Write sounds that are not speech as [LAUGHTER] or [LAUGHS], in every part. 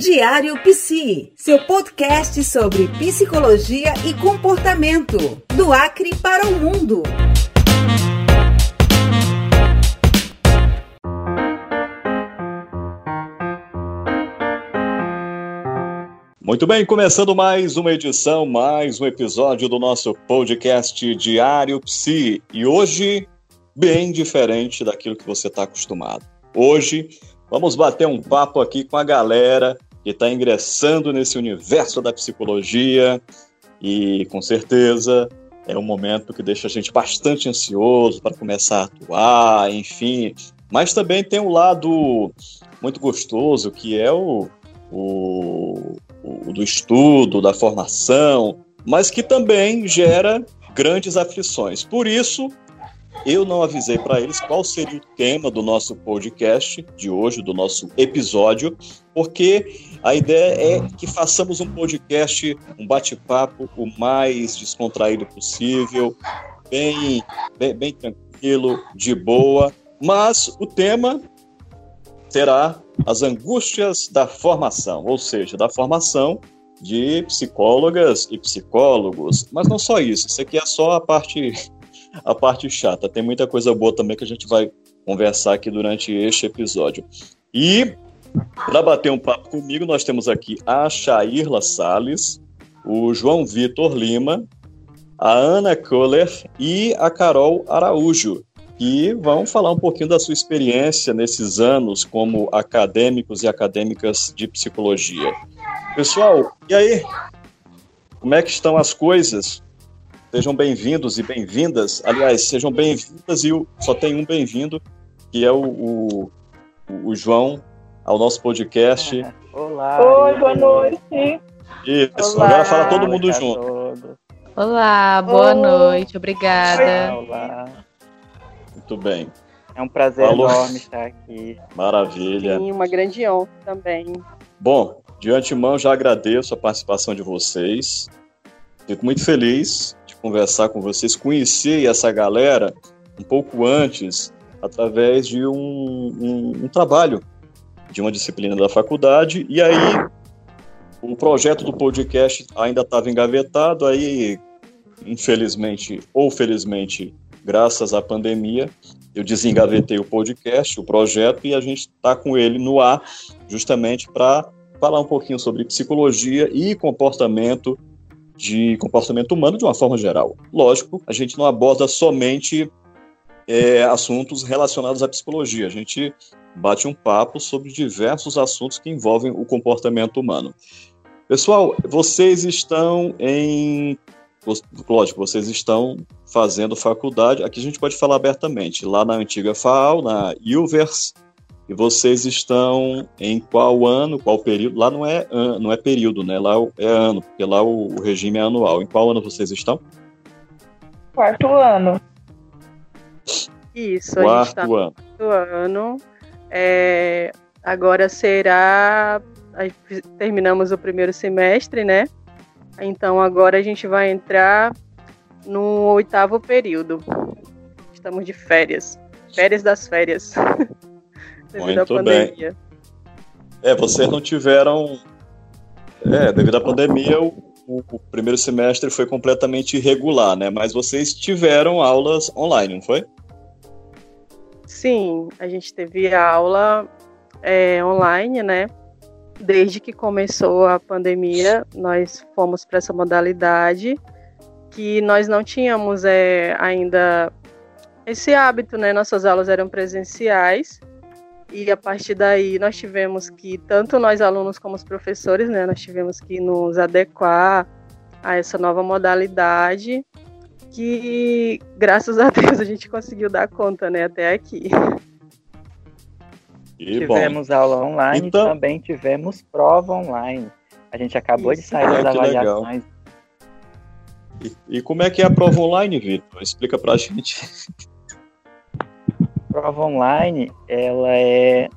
Diário Psi, seu podcast sobre psicologia e comportamento, do Acre para o mundo. Muito bem, começando mais uma edição, mais um episódio do nosso podcast Diário Psi. E hoje, bem diferente daquilo que você está acostumado. Hoje, vamos bater um papo aqui com a galera que está ingressando nesse universo da psicologia e, com certeza, é um momento que deixa a gente bastante ansioso para começar a atuar, enfim. Mas também tem um lado muito gostoso que é o, o, o do estudo, da formação, mas que também gera grandes aflições. Por isso, eu não avisei para eles qual seria o tema do nosso podcast de hoje, do nosso episódio, porque a ideia é que façamos um podcast, um bate-papo o mais descontraído possível, bem, bem, bem tranquilo, de boa, mas o tema será as angústias da formação, ou seja, da formação de psicólogas e psicólogos. Mas não só isso, isso aqui é só a parte a parte chata. Tem muita coisa boa também que a gente vai conversar aqui durante este episódio. E para bater um papo comigo, nós temos aqui a Shairla Sales, o João Vitor Lima, a Ana Kohler e a Carol Araújo, que vão falar um pouquinho da sua experiência nesses anos como acadêmicos e acadêmicas de psicologia. Pessoal, e aí? Como é que estão as coisas? Sejam bem-vindos e bem-vindas. Aliás, sejam bem-vindas e só tem um bem-vindo, que é o, o, o, João, ao nosso podcast. Olá. Oi, boa noite. Isso, Olá, agora fala todo mundo junto. Olá, boa Oi. noite, obrigada. Olá. Muito bem. É um prazer Falou. enorme estar aqui. Maravilha. Sim, uma grande honra também. Bom, de antemão já agradeço a participação de vocês. Fico muito feliz conversar com vocês, conhecer essa galera um pouco antes, através de um, um, um trabalho de uma disciplina da faculdade, e aí o projeto do podcast ainda estava engavetado, aí, infelizmente ou felizmente, graças à pandemia, eu desengavetei o podcast, o projeto, e a gente está com ele no ar, justamente para falar um pouquinho sobre psicologia e comportamento de comportamento humano de uma forma geral. Lógico, a gente não aborda somente é, assuntos relacionados à psicologia, a gente bate um papo sobre diversos assuntos que envolvem o comportamento humano. Pessoal, vocês estão em. Lógico, vocês estão fazendo faculdade. Aqui a gente pode falar abertamente. Lá na antiga FAO, na Ilvers, e vocês estão em qual ano, qual período? Lá não é, não é período, né? Lá é ano, porque lá o, regime é anual. Em qual ano vocês estão? Quarto ano. Isso, quarto a gente está no ano. quarto ano. É, agora será. Terminamos o primeiro semestre, né? Então agora a gente vai entrar no oitavo período. Estamos de férias. Férias das férias. [LAUGHS] devido à pandemia. Bem. É, vocês não tiveram. É, devido à pandemia, o, o, o, primeiro semestre foi completamente irregular, né? Mas vocês tiveram aulas online, não foi? Sim, a gente teve aula é, online, né? Desde que começou a pandemia, nós fomos para essa modalidade que nós não tínhamos é, ainda esse hábito, né? Nossas aulas eram presenciais e a partir daí nós tivemos que, tanto nós alunos como os professores, né, nós tivemos que nos adequar a essa nova modalidade que, graças a Deus, a gente conseguiu dar conta, né, até aqui. E tivemos bom. aula online então... e também tivemos prova online. A gente acabou Isso. de sair das avaliações. E, e, como é que é a prova online, Vitor? Explica pra gente prova online, ela é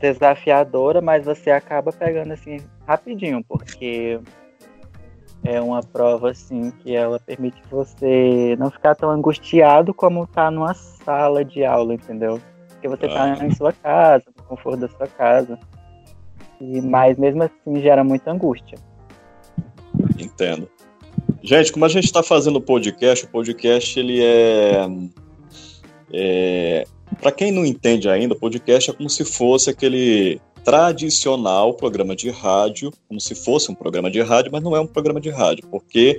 desafiadora, mas você acaba pegando assim rapidinho, porque é uma prova assim que ela permite você não ficar tão angustiado como tá numa sala de aula, entendeu? Porque você tá ah. em sua casa, no conforto da sua casa. E, mas mesmo assim gera muita angústia. Entendo. Gente, como a gente está fazendo podcast, o podcast ele é, é para quem não entende ainda, o podcast é como se fosse aquele tradicional programa de rádio, como se fosse um programa de rádio, mas não é um programa de rádio, porque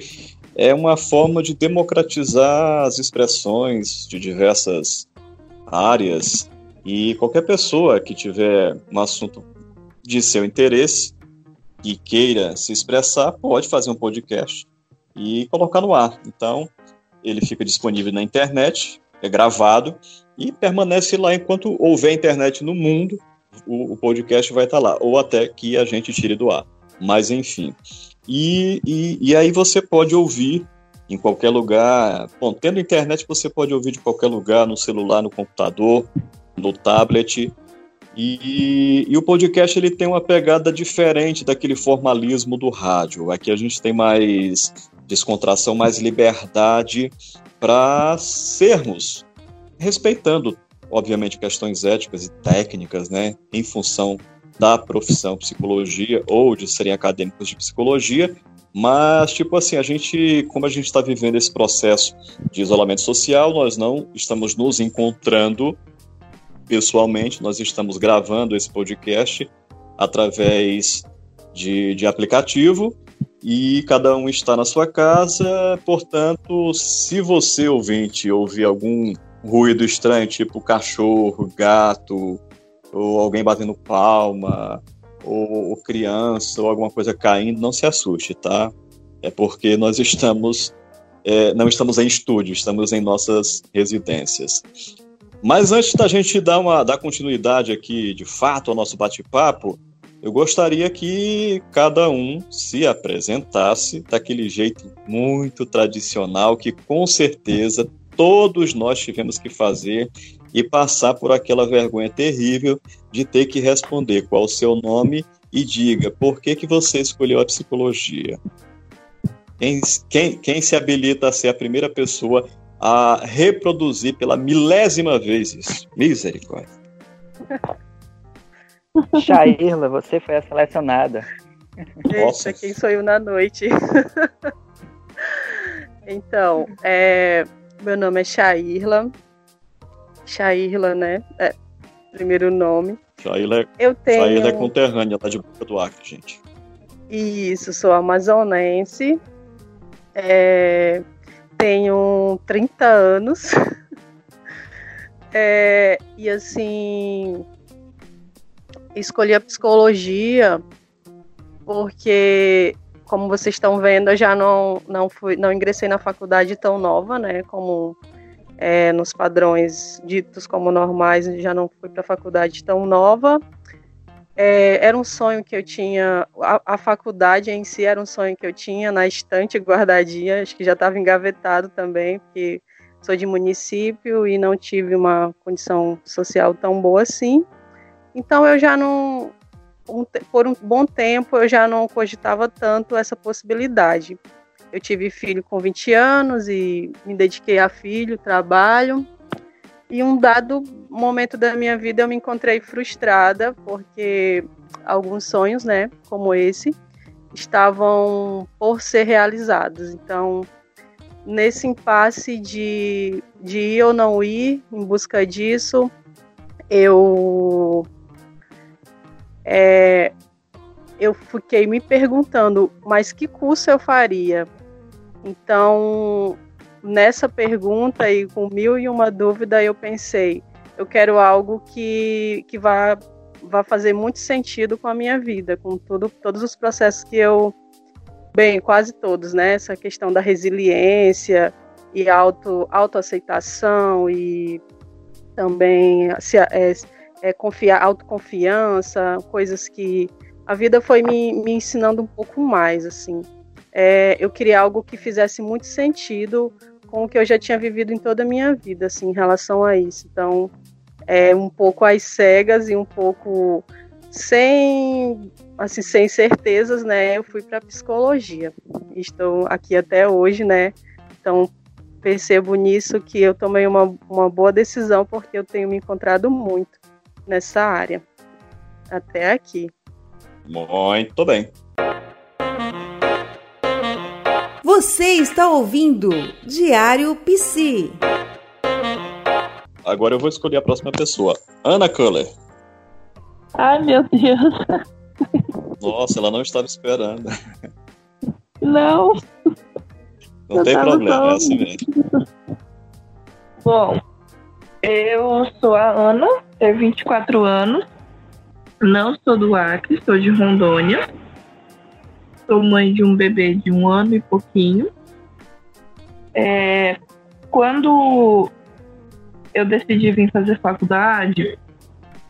é uma forma de democratizar as expressões de diversas áreas e qualquer pessoa que tiver um assunto de seu interesse e queira se expressar pode fazer um podcast e colocar no ar. Então, ele fica disponível na internet, é gravado e permanece lá enquanto houver internet no mundo, o, o podcast vai estar lá, ou até que a gente tire do ar. Mas, enfim. E, e, e aí você pode ouvir em qualquer lugar. Bom, tendo internet, você pode ouvir de qualquer lugar, no celular, no computador, no tablet. E, e, o podcast ele tem uma pegada diferente daquele formalismo do rádio. Aqui a gente tem mais descontração, mais liberdade para sermos, respeitando, obviamente, questões éticas e técnicas, né, em função da profissão psicologia ou de serem acadêmicos de psicologia, mas, tipo assim, a gente, como a gente está vivendo esse processo de isolamento social, nós não estamos nos encontrando pessoalmente, nós estamos gravando esse podcast através de, de aplicativo e cada um está na sua casa, portanto, se você ouvinte ouvir algum ruído estranho, tipo cachorro, gato, ou alguém batendo palma, ou, ou criança, ou alguma coisa caindo, não se assuste, tá? É porque nós estamos, é, não estamos em estúdio, estamos em nossas residências. Mas antes da gente dar, uma, dar continuidade aqui, de fato, ao nosso bate-papo, eu gostaria que cada um se apresentasse daquele jeito muito tradicional que com certeza todos nós tivemos que fazer e passar por aquela vergonha terrível de ter que responder qual o seu nome e diga por que, que você escolheu a psicologia. Quem, quem, quem se habilita a ser a primeira pessoa a reproduzir pela milésima vez isso? Misericórdia. [LAUGHS] Shairla, você foi a selecionada. Eita, quem sou eu na noite? [LAUGHS] então, é, meu nome é Shairla. Shairla, né? É, primeiro nome. Shairla é, eu tenho... Shairla é conterrânea lá de Boca do Acre, gente. Isso, sou amazonense. É, tenho 30 anos. [LAUGHS] É, e assim, escolhi a psicologia porque, como vocês estão vendo, eu já não, não, fui, não ingressei na faculdade tão nova, né? Como é, nos padrões ditos como normais, já não fui para a faculdade tão nova. É, era um sonho que eu tinha, a, a, faculdade em si era um sonho que eu tinha na estante guardadinha, acho que já estava engavetado também, porque sou de município e não tive uma condição social tão boa assim. Então eu já não, um, por um bom tempo, eu já não cogitava tanto essa possibilidade. Eu tive filho com 20 anos e me dediquei a filho, trabalho. E um dado momento da minha vida eu me encontrei frustrada porque alguns sonhos, né, como esse, estavam por ser realizados. Então, nesse impasse de, de ir ou não ir em busca disso, eu é, eu fiquei me perguntando, mas que curso eu faria? Então, nessa pergunta e com mil e uma dúvida, eu pensei, eu quero algo que, que vá, vá fazer muito sentido com a minha vida, com tudo, todos os processos que eu, bem, quase todos, né? Essa questão da resiliência e auto, autoaceitação e também se, é, é, confiar, autoconfiança, coisas que a vida foi me, me ensinando um pouco mais, assim. É, eu queria algo que fizesse muito sentido com o que eu já tinha vivido em toda a minha vida, assim, em relação a isso. Então, é um pouco às cegas e um pouco sem, assim, sem certezas, né? Eu fui para psicologia. Estou aqui até hoje, né? Então, percebo nisso que eu tomei uma, uma boa decisão porque eu tenho me encontrado muito nessa área. Até aqui. Muito bem. Você está ouvindo Diário Psi. Agora eu vou escolher a próxima pessoa. Ana Culler. Ai, meu Deus. Nossa, ela não estava esperando. Não. Não Eu tem problema, é assim mesmo. Bom, eu sou a Ana, tenho 24 anos. Não sou do Acre, sou de Rondônia. Sou mãe de um bebê de um ano e pouquinho. É, quando eu decidi vir fazer faculdade,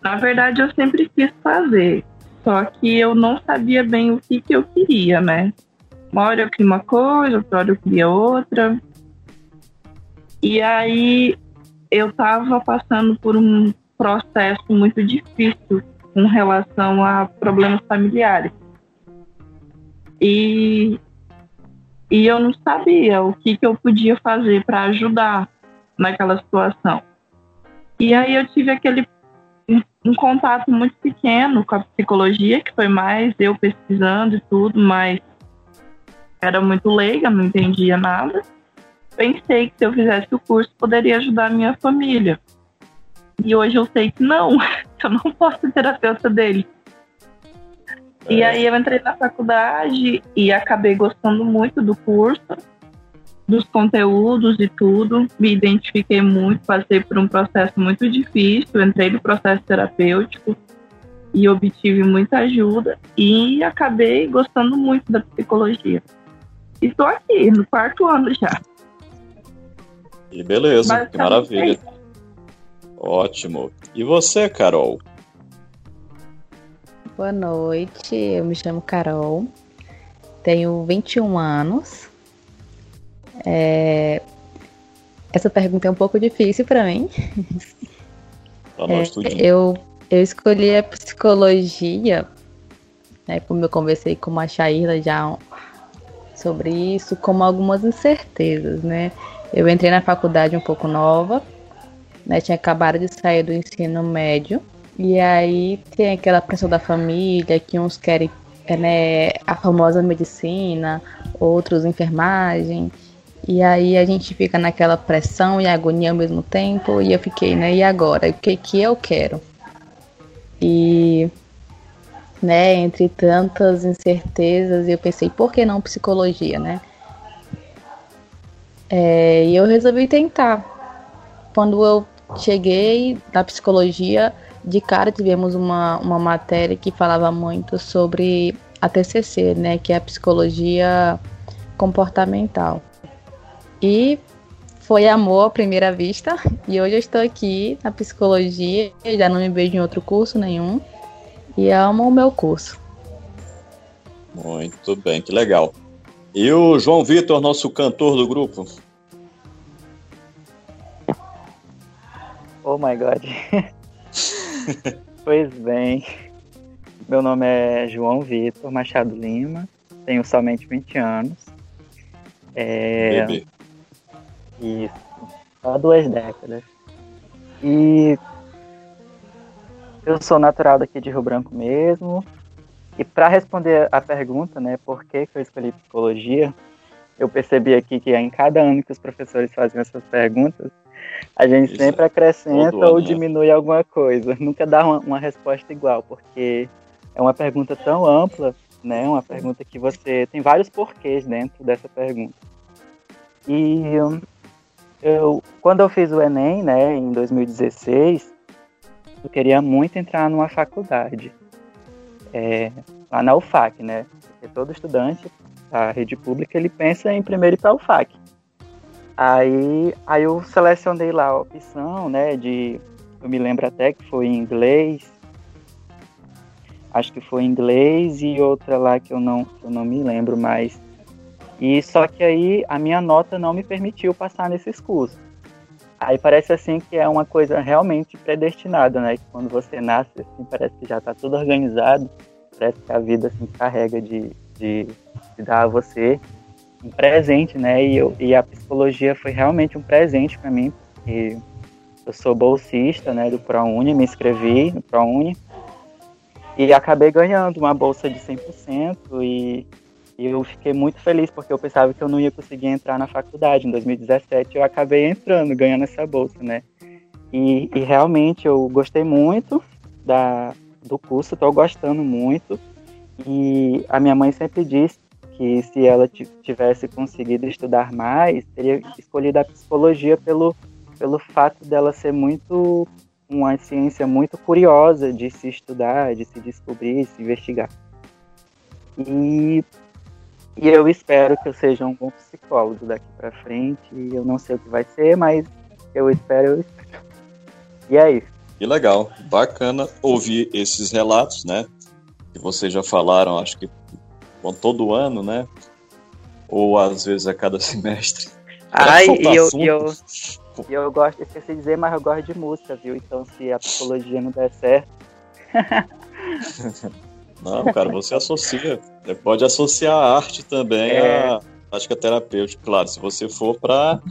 na verdade eu sempre quis fazer. Só que eu não sabia bem o que, que eu queria, né? Uma hora eu queria uma coisa, outra hora eu queria outra. E aí eu estava passando por um processo muito difícil com relação a problemas familiares. E, e eu não sabia o que, que eu podia fazer para ajudar naquela situação. E aí eu tive aquele um, contato muito pequeno com a psicologia, que foi mais eu pesquisando e tudo, mas era muito leiga, não entendia nada pensei que se eu fizesse o curso poderia ajudar a minha família. E hoje eu sei que não, [LAUGHS] eu não posso ser terapeuta dele. E É. aí eu entrei na faculdade e acabei gostando muito do curso, dos conteúdos e tudo. Me identifiquei muito, passei por um processo muito difícil, entrei no processo terapêutico e obtive muita ajuda e acabei gostando muito da psicologia. Estou aqui, no quarto ano já. E beleza, que maravilha. é. Ótimo. E você, Carol? Boa noite, eu me chamo Carol, tenho 21 anos. É, Essa pergunta é um pouco difícil para mim. Pra [LAUGHS] nós tudinho. Eu, eu escolhi a psicologia, né, como eu conversei com a Shaila já sobre isso, como algumas incertezas, né? Eu entrei na faculdade um pouco nova, né? Tinha acabado de sair do ensino médio. E aí tem aquela pressão da família, que uns querem é, né, a famosa medicina, outros enfermagem. E aí a gente fica naquela pressão e agonia ao mesmo tempo. E eu fiquei, né? E agora? O que, que eu quero? E, né, entre tantas incertezas, eu pensei, por que não psicologia, né? É, e eu resolvi tentar. Quando eu cheguei na psicologia, de cara tivemos uma, uma matéria que falava muito sobre a TCC, né, que é a psicologia comportamental. E foi amor à primeira vista, [LAUGHS] e hoje eu estou aqui na psicologia, já não me vejo em outro curso nenhum, e amo o meu curso. Muito bem, que legal. E o João Vitor, nosso cantor do grupo? Oh my god. pois bem, meu nome é João Vitor Machado Lima, tenho somente 20 anos. É, Bebê. Isso, só duas décadas. E eu sou natural daqui de Rio Branco mesmo. E para responder a pergunta, né, por que, que eu escolhi psicologia, eu percebi aqui que em cada ano que os professores fazem essas perguntas, a gente Isso sempre é. acrescenta ano, ou né? diminui alguma coisa. [LAUGHS] Nunca dá uma, uma resposta igual, porque é uma pergunta tão ampla, né? Uma pergunta que você tem vários porquês dentro dessa pergunta. E hum, eu, quando eu fiz o Enem, né, em 2016, eu queria muito entrar numa faculdade, é, lá na UFAC, né? Porque todo estudante da rede pública ele pensa em primeiro ir para a UFAC. Aí, aí eu selecionei lá a opção, né, de, eu me lembro até que foi em inglês, acho que foi em inglês e outra lá que eu não, eu não me lembro mais. E só que aí a minha nota não me permitiu passar nesses cursos. Aí parece assim que é uma coisa realmente predestinada, né? Que quando você nasce, assim, parece que já está tudo organizado, parece que a vida assim, carrega de, de, de dar a você um presente, né? E, eu, e a psicologia foi realmente um presente para mim, porque eu sou bolsista, né, do ProUni, me inscrevi no ProUni. e acabei ganhando uma bolsa de 100% e eu fiquei muito feliz porque eu pensava que eu não ia conseguir entrar na faculdade. Em 2017 eu acabei entrando, ganhando essa bolsa, né? E, e realmente eu gostei muito da, do curso, estou gostando muito. E a minha mãe sempre disse que se ela tivesse conseguido estudar mais, teria escolhido a psicologia pelo, pelo fato dela ser muito uma ciência muito curiosa de se estudar, de se descobrir, se investigar. E, e eu espero que eu seja um bom psicólogo daqui para frente. Eu não sei o que vai ser, mas eu espero, eu espero. E é isso. Que legal, bacana ouvir esses relatos, né? Que vocês já falaram, acho que bom, todo ano, né? Ou às vezes a cada [LAUGHS] semestre. Ai, e eu, eu, e eu gosto, esqueci de dizer, mas eu gosto de música, viu? Então se a psicologia não der certo. [LAUGHS] não, cara, você associa. Você pode associar a arte também é. à prática terapêutica, claro, se você for para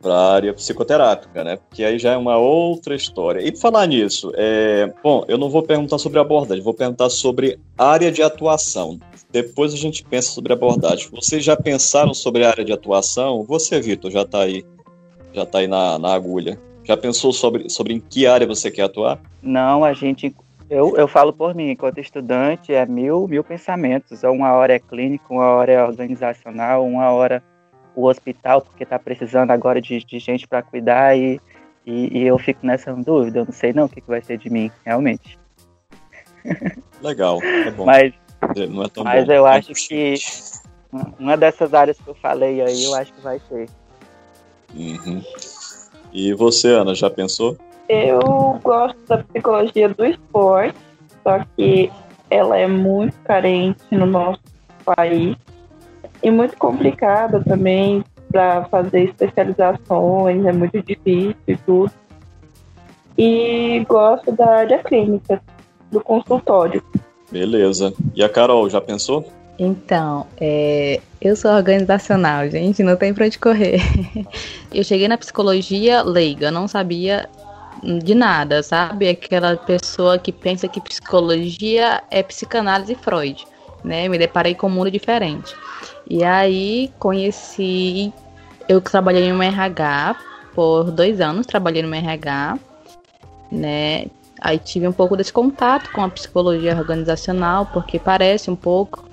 para a área psicoterápica, né? Porque aí já é uma outra história. E falar nisso, é... bom, eu não vou perguntar sobre abordagem, vou perguntar sobre área de atuação. Depois a gente pensa sobre abordagem. Vocês já pensaram sobre a área de atuação? Você, Vitor, já está aí já está aí na, na agulha. Já pensou sobre, sobre em que área você quer atuar? Não, a gente. Eu, eu falo por mim, enquanto estudante, é mil, mil pensamentos. Uma hora é clínico, uma hora é organizacional, uma hora o hospital, porque está precisando agora de, de gente para cuidar e, e, e, eu fico nessa dúvida. Eu não sei não o que, que vai ser de mim, realmente. [LAUGHS] Legal, é bom. Mas, é, não é tão mas bom. eu acho que uma dessas áreas que eu falei aí, eu acho que vai ser. Uhum. E você, Ana, já pensou? Eu gosto da psicologia do esporte, só que ela é muito carente no nosso país e muito complicada também para fazer especializações, é muito difícil e tudo. E gosto da área clínica, do consultório. Beleza. E a Carol, já pensou? Então, é, eu sou organizacional, gente, não tem pra onde correr. [LAUGHS] eu cheguei na psicologia leiga, não sabia de nada, sabe? Aquela pessoa que pensa que psicologia é psicanálise Freud, né? Me deparei com um mundo diferente. E aí conheci, eu trabalhei no RH por dois anos, trabalhei no RH, né? Aí tive um pouco desse contato com a psicologia organizacional, porque parece um pouco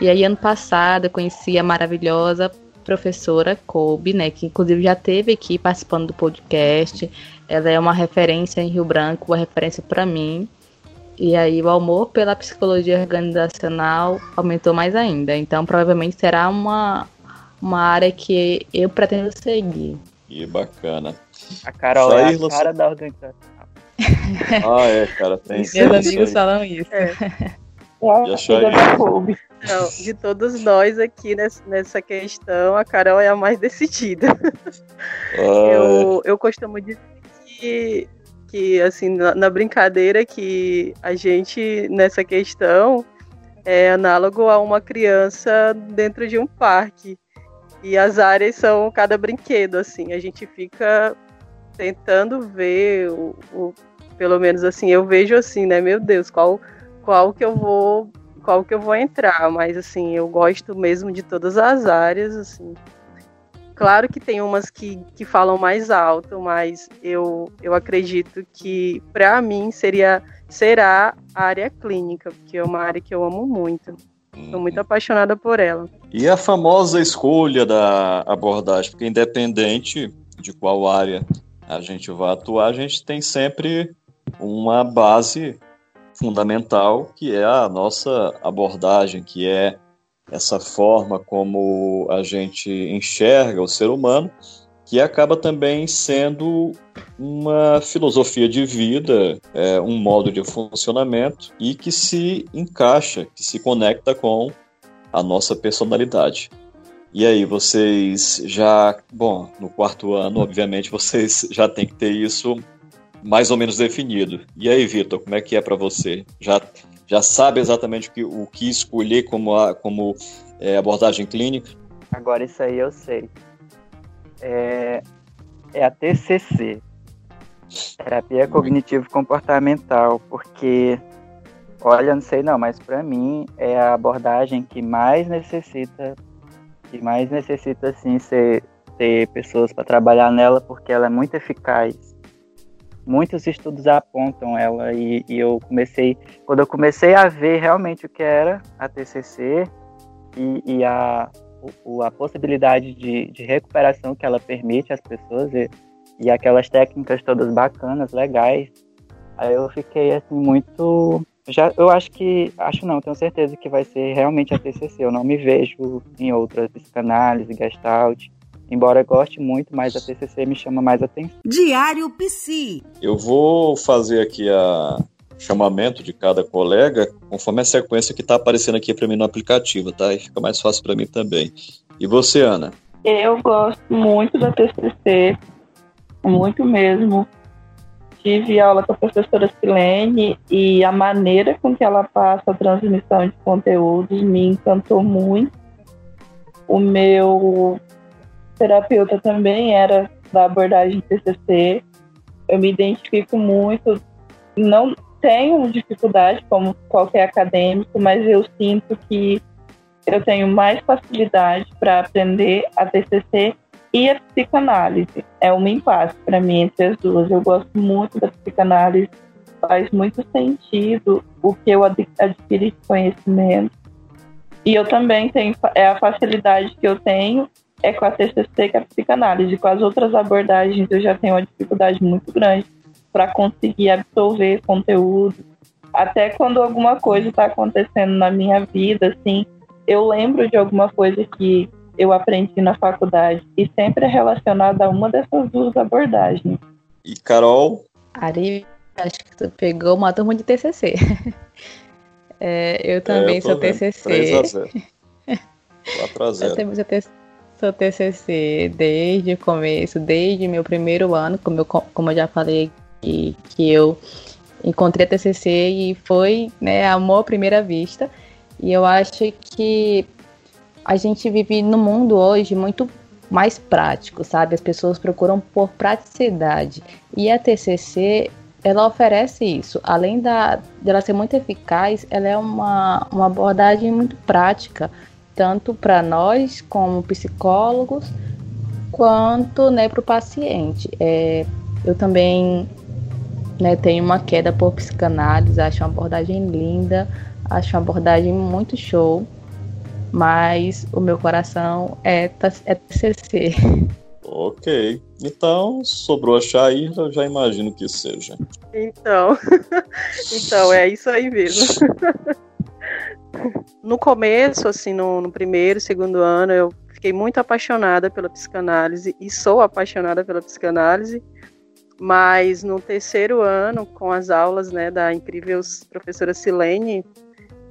e aí, ano passado, eu conheci a maravilhosa professora Kobe, né, que inclusive já teve aqui participando do podcast. Ela é uma referência em Rio Branco, uma referência para mim. E aí o amor pela psicologia organizacional aumentou mais ainda. Então provavelmente será uma, uma área que eu pretendo seguir. Que bacana. A Carol é a cara da organização. ah, é, cara, tem Meus amigos falam isso. É. Não, de todos nós aqui nessa questão, a Carol é a mais decidida. Ah, eu, eu costumo dizer que, que assim, na, na, brincadeira, que a gente, nessa questão, é análogo a uma criança dentro de um parque. E as áreas são cada brinquedo, assim. A gente fica tentando ver, o, o pelo menos assim, eu vejo assim, né? Meu Deus, qual qual que eu vou qual que eu vou entrar, mas assim, eu gosto mesmo de todas as áreas, assim. Claro que tem umas que, que falam mais alto, mas eu, eu acredito que para mim seria será a área clínica, porque é uma área que eu amo muito. Estou muito uhum. apaixonada por ela. E a famosa escolha da abordagem, porque independente de qual área a gente vai atuar, a gente tem sempre uma base fundamental, que é a nossa abordagem, que é essa forma como a gente enxerga o ser humano, que acaba também sendo uma filosofia de vida, é, um modo de funcionamento e que se encaixa, que se conecta com a nossa personalidade. E aí, vocês já, bom, no quarto ano, obviamente, vocês já têm que ter isso mais ou menos definido. E aí, Vitor, como é que é para você? Já, já sabe exatamente o que, o que escolher como, a, como é, abordagem clínica? Agora isso aí eu sei. É, é a TCC, Terapia Cognitivo Comportamental, porque Olha, não sei não, mas para mim é a abordagem que mais necessita, que mais necessita assim ser ter pessoas para trabalhar nela, porque ela é muito eficaz. Muitos estudos apontam ela e, e eu comecei, quando eu comecei a ver realmente o que era a TCC e, e a, o, a possibilidade de, de recuperação que ela permite às pessoas e, e aquelas técnicas todas bacanas, legais, aí eu fiquei assim muito já eu acho que acho não tenho certeza que vai ser realmente a TCC eu não me vejo em outras psicanálise gestalt embora goste muito mas a TCC me chama mais atenção. Diário Psi eu vou fazer aqui a chamamento de cada colega conforme a sequência que está aparecendo aqui para mim no aplicativo tá? E fica mais fácil para mim também. E você Ana? Eu gosto muito da TCC muito mesmo. Tive aula com a professora Silene e a maneira com que ela passa a transmissão de conteúdos me encantou muito. O meu terapeuta também era da abordagem TCC. Eu me identifico muito. Não tenho dificuldade como qualquer acadêmico, mas eu sinto que eu tenho mais facilidade para aprender a TCC e a psicanálise. É um impasse para mim entre as duas. Eu gosto muito da psicanálise, faz muito sentido o que eu adquiri de conhecimento. E eu também tenho é a facilidade que eu tenho é com a TCC, que é a psicanálise. Com as outras abordagens, eu já tenho uma dificuldade muito grande para conseguir absorver conteúdo. Até quando alguma coisa está acontecendo na minha vida, assim, eu lembro de alguma coisa que eu aprendi na faculdade e sempre é relacionada a uma dessas duas abordagens. E Carol? Ari, acho que tu pegou uma turma de TCC. [LAUGHS] é, eu também é, eu sou vendo. TCC. 3 a 0. 4 [LAUGHS] a 0. Eu também sou TCC desde o começo, desde meu primeiro ano, como eu, como eu já falei que, que eu encontrei a TCC e foi né, amor à primeira vista. E eu acho que a gente vive no mundo hoje muito mais prático, sabe? As pessoas procuram por praticidade. E a TCC, ela oferece isso. Além da, dela ser muito eficaz, ela é uma, uma abordagem muito prática, tanto para nós como psicólogos, quanto né, para o paciente. É, eu também né, tenho uma queda por psicanálise, acho uma abordagem linda, acho uma abordagem muito show mas o meu coração é, é TCC. [LAUGHS] Ok. Então, sobrou a Shair, eu já imagino que seja. Então, [LAUGHS] então é isso aí mesmo. [LAUGHS] no começo, assim, no, no primeiro, segundo ano, eu fiquei muito apaixonada pela psicanálise e sou apaixonada pela psicanálise. Mas no terceiro ano, com as aulas né, da incrível professora Silene,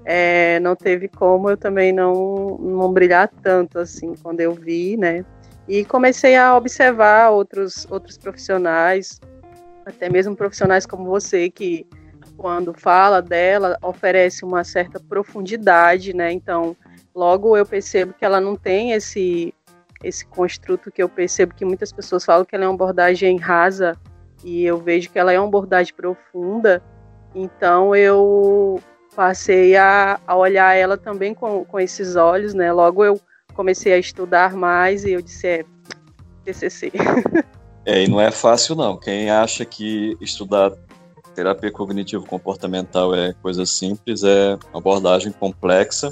é, não teve como eu também não, não brilhar tanto assim quando eu vi, né? E comecei a observar outros, outros profissionais, até mesmo profissionais como você, que quando fala dela oferece uma certa profundidade, né? Então, logo eu percebo que ela não tem esse esse construto que eu percebo que muitas pessoas falam que ela é uma abordagem rasa e eu vejo que ela é uma abordagem profunda. Então eu passei a, a olhar ela também com, com esses olhos, né? Logo eu comecei a estudar mais e eu disse, é, TCC. [LAUGHS] É, e não é fácil não. Quem acha que estudar terapia cognitivo-comportamental é coisa simples, é uma abordagem complexa,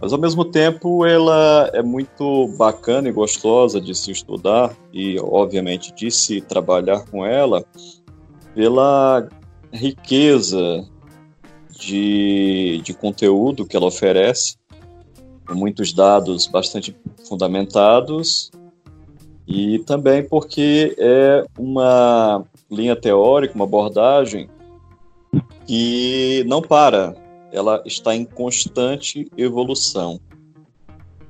mas ao mesmo tempo ela é muito bacana e gostosa de se estudar e, obviamente, de se trabalhar com ela pela riqueza de, de conteúdo que ela oferece, com muitos dados bastante fundamentados, e também porque é uma linha teórica, uma abordagem que não para, ela está em constante evolução.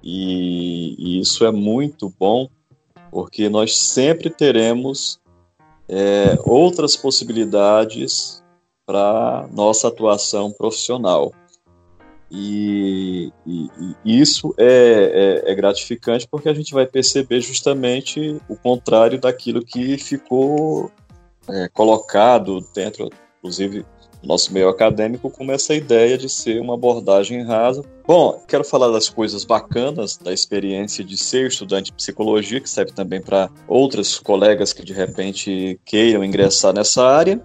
E, e isso é muito bom, porque nós sempre teremos é, outras possibilidades para nossa atuação profissional. E, e, e isso é, é, é, gratificante porque a gente vai perceber justamente o contrário daquilo que ficou é, colocado dentro, inclusive nosso meio acadêmico como essa ideia de ser uma abordagem rasa. Bom, quero falar das coisas bacanas da experiência de ser estudante de psicologia, que serve também para outros colegas que de repente queiram ingressar nessa área.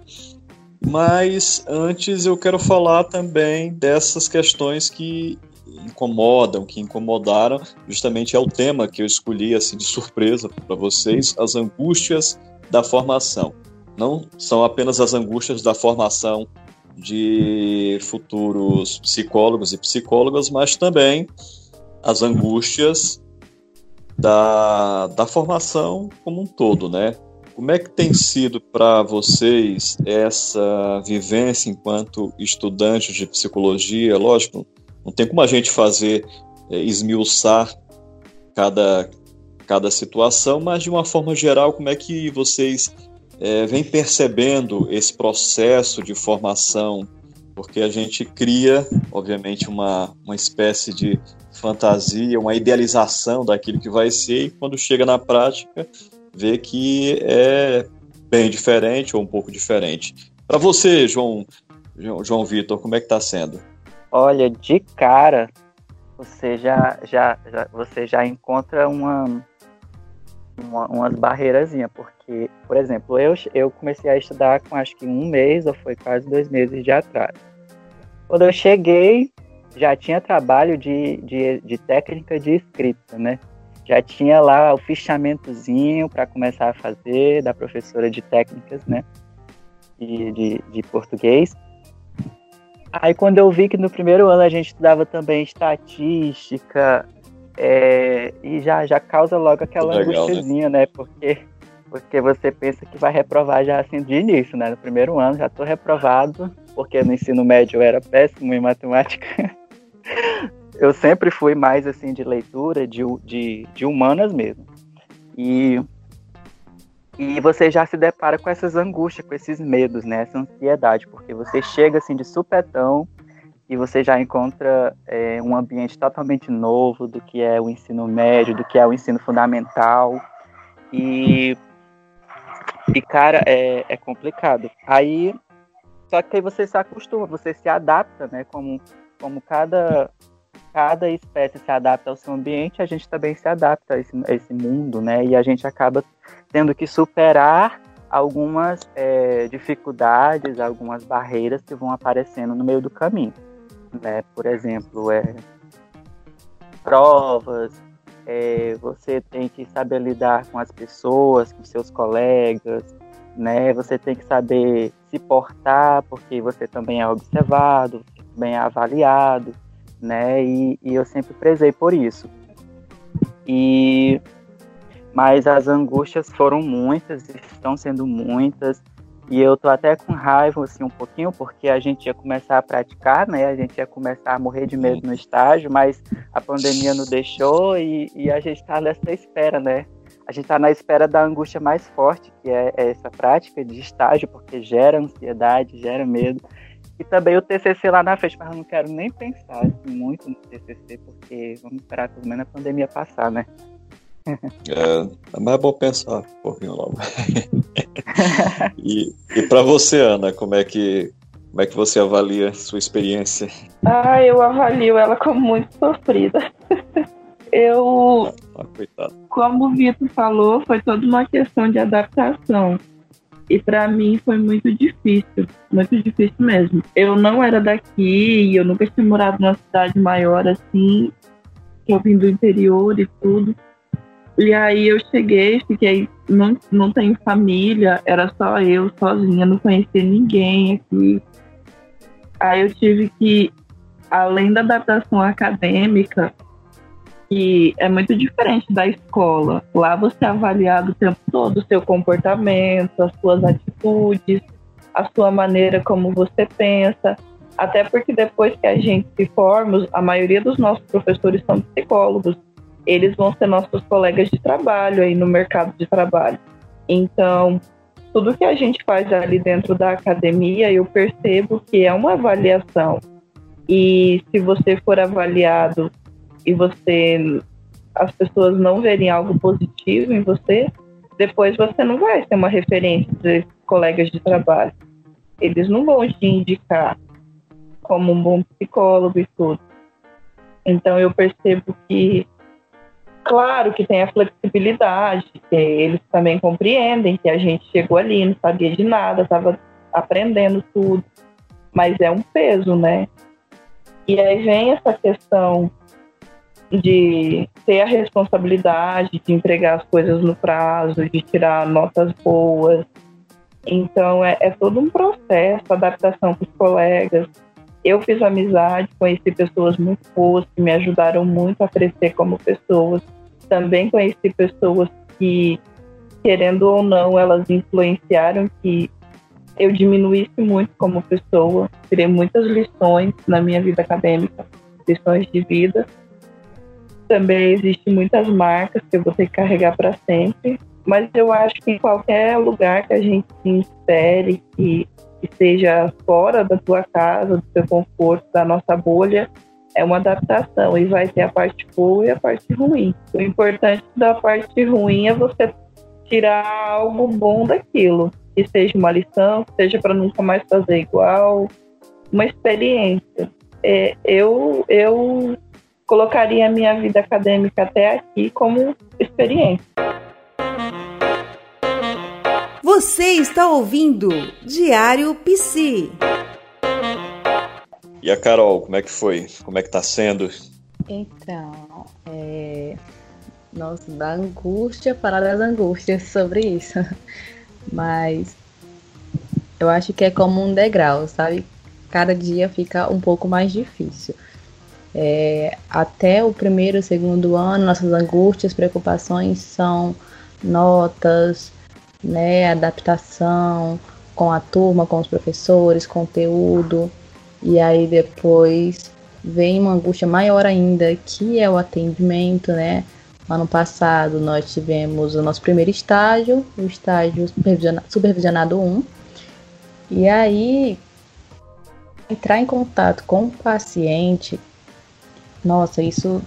Mas antes eu quero falar também dessas questões que incomodam, que incomodaram, justamente é o tema que eu escolhi assim de surpresa para vocês, as angústias da formação. Não são apenas as angústias da formação de futuros psicólogos e psicólogas, mas também as angústias da, da formação como um todo, né? Como é que tem sido para vocês essa vivência enquanto estudantes de psicologia? Lógico, não tem como a gente fazer é, esmiuçar cada, cada situação, mas de uma forma geral, como é que vocês é, vem percebendo esse processo de formação, porque a gente cria, obviamente, uma, uma espécie de fantasia, uma idealização daquilo que vai ser, e quando chega na prática, vê que é bem diferente ou um pouco diferente. Para você, João, João Vitor, como é que está sendo? Olha, de cara, você já, já, já, você já encontra uma, uma, umas barreirazinhas, porque, por exemplo, eu, eu comecei a estudar com acho que um mês, ou foi quase dois meses de atraso. Quando eu cheguei, já tinha trabalho de, de, de técnica de escrita, né? Já tinha lá o fichamentozinho para começar a fazer, da professora de técnicas, né? De, de, de português. Aí quando eu vi que no primeiro ano a gente estudava também estatística, é, e já, já causa logo aquela Legal, né? né? Porque, porque você pensa que vai reprovar já assim de início, né? No primeiro ano já estou reprovado, porque no ensino médio eu era péssimo em matemática. [LAUGHS] eu sempre fui mais assim de leitura, de, de, de humanas mesmo. E, e você já se depara com essas angústias, com esses medos, né? Essa ansiedade, porque você chega assim de supetão e você já encontra é, um ambiente totalmente novo do que é o ensino médio, do que é o ensino fundamental. E, e cara, é, é complicado. Aí, só que aí você se acostuma, você se adapta, né? Como, como cada, cada espécie se adapta ao seu ambiente, a gente também se adapta a esse, a esse mundo, né? E a gente acaba tendo que superar algumas é, dificuldades, algumas barreiras que vão aparecendo no meio do caminho né? Por exemplo, é, provas, é, você tem que saber lidar com as pessoas, com seus colegas, né? Você tem que saber se portar, porque você também é observado, bem é avaliado, né? E, e eu sempre prezei por isso. E mas as angústias foram muitas, estão sendo muitas. E eu tô até com raiva, assim, um pouquinho, porque a gente ia começar a praticar, né? A gente ia começar a morrer de medo no estágio, mas a pandemia não deixou e, e a gente tá nessa espera, né? A gente tá na espera da angústia mais forte, que é, é essa prática de estágio, porque gera ansiedade, gera medo. E também o TCC lá na frente, mas eu não quero nem pensar muito no TCC, porque vamos esperar pelo menos a pandemia passar, né? É, é mais bom pensar um pouquinho logo. [LAUGHS] e e para você, Ana, como é que como é que você avalia sua experiência? Ah, eu avalio ela como muito sofrida. eu, ah, como o Vitor falou, foi toda uma questão de adaptação. E para mim foi muito difícil, muito difícil mesmo. Eu não era daqui, eu nunca tinha morado numa cidade maior assim, que eu vim do interior e tudo. E aí eu cheguei, fiquei, não, não tenho família, era só eu sozinha, não conhecia ninguém aqui. Aí eu tive que, além da adaptação acadêmica, que é muito diferente da escola. Lá você é avaliado o tempo todo o seu comportamento, as suas atitudes, a sua maneira como você pensa. Até porque depois que a gente se forma, a maioria dos nossos professores são psicólogos eles vão ser nossos colegas de trabalho aí no mercado de trabalho. Então, tudo que a gente faz ali dentro da academia, eu percebo que é uma avaliação. E se você for avaliado e você as pessoas não verem algo positivo em você, depois você não vai ser uma referência de colegas de trabalho. eles não vão te indicar como um bom psicólogo e tudo. Então eu percebo que, claro que tem a flexibilidade, que eles também compreendem que a gente chegou ali, não sabia de nada, estava aprendendo tudo, mas é um peso, né? E aí vem essa questão de ter a responsabilidade de entregar as coisas no prazo, de tirar notas boas. Então é, é todo um processo, adaptação com os colegas. Eu fiz amizade, conheci pessoas muito boas que me ajudaram muito a crescer como pessoas. Também conheci pessoas que, querendo ou não, elas influenciaram que eu diminuísse muito como pessoa. Tirei muitas lições na minha vida acadêmica, lições de vida também existem muitas marcas que ter que carregar para sempre. Mas eu acho que em qualquer lugar que a gente se insere, que, seja fora da tua casa, do teu conforto, da nossa bolha, é uma adaptação e vai ter a parte boa e a parte ruim. O importante da parte ruim é você tirar algo bom daquilo, que seja uma lição, que seja para nunca mais fazer igual, uma experiência. É, eu, eu colocaria a minha vida acadêmica até aqui como experiência. Você está ouvindo Diário Psi. E a Carol, como é que foi? Como é que tá sendo? Então, é... Nossa, da angústia para das angústias sobre isso. [LAUGHS] Mas eu acho que é como um degrau, sabe? Cada dia fica um pouco mais difícil. É, até o primeiro segundo ano, nossas angústias, preocupações são notas, né, adaptação com a turma, com os professores, conteúdo. E aí depois vem uma angústia maior ainda, que é o atendimento, né? Ano passado nós tivemos o nosso primeiro estágio, o estágio supervisionado, supervisionado 1. E aí entrar em contato com o paciente nossa, isso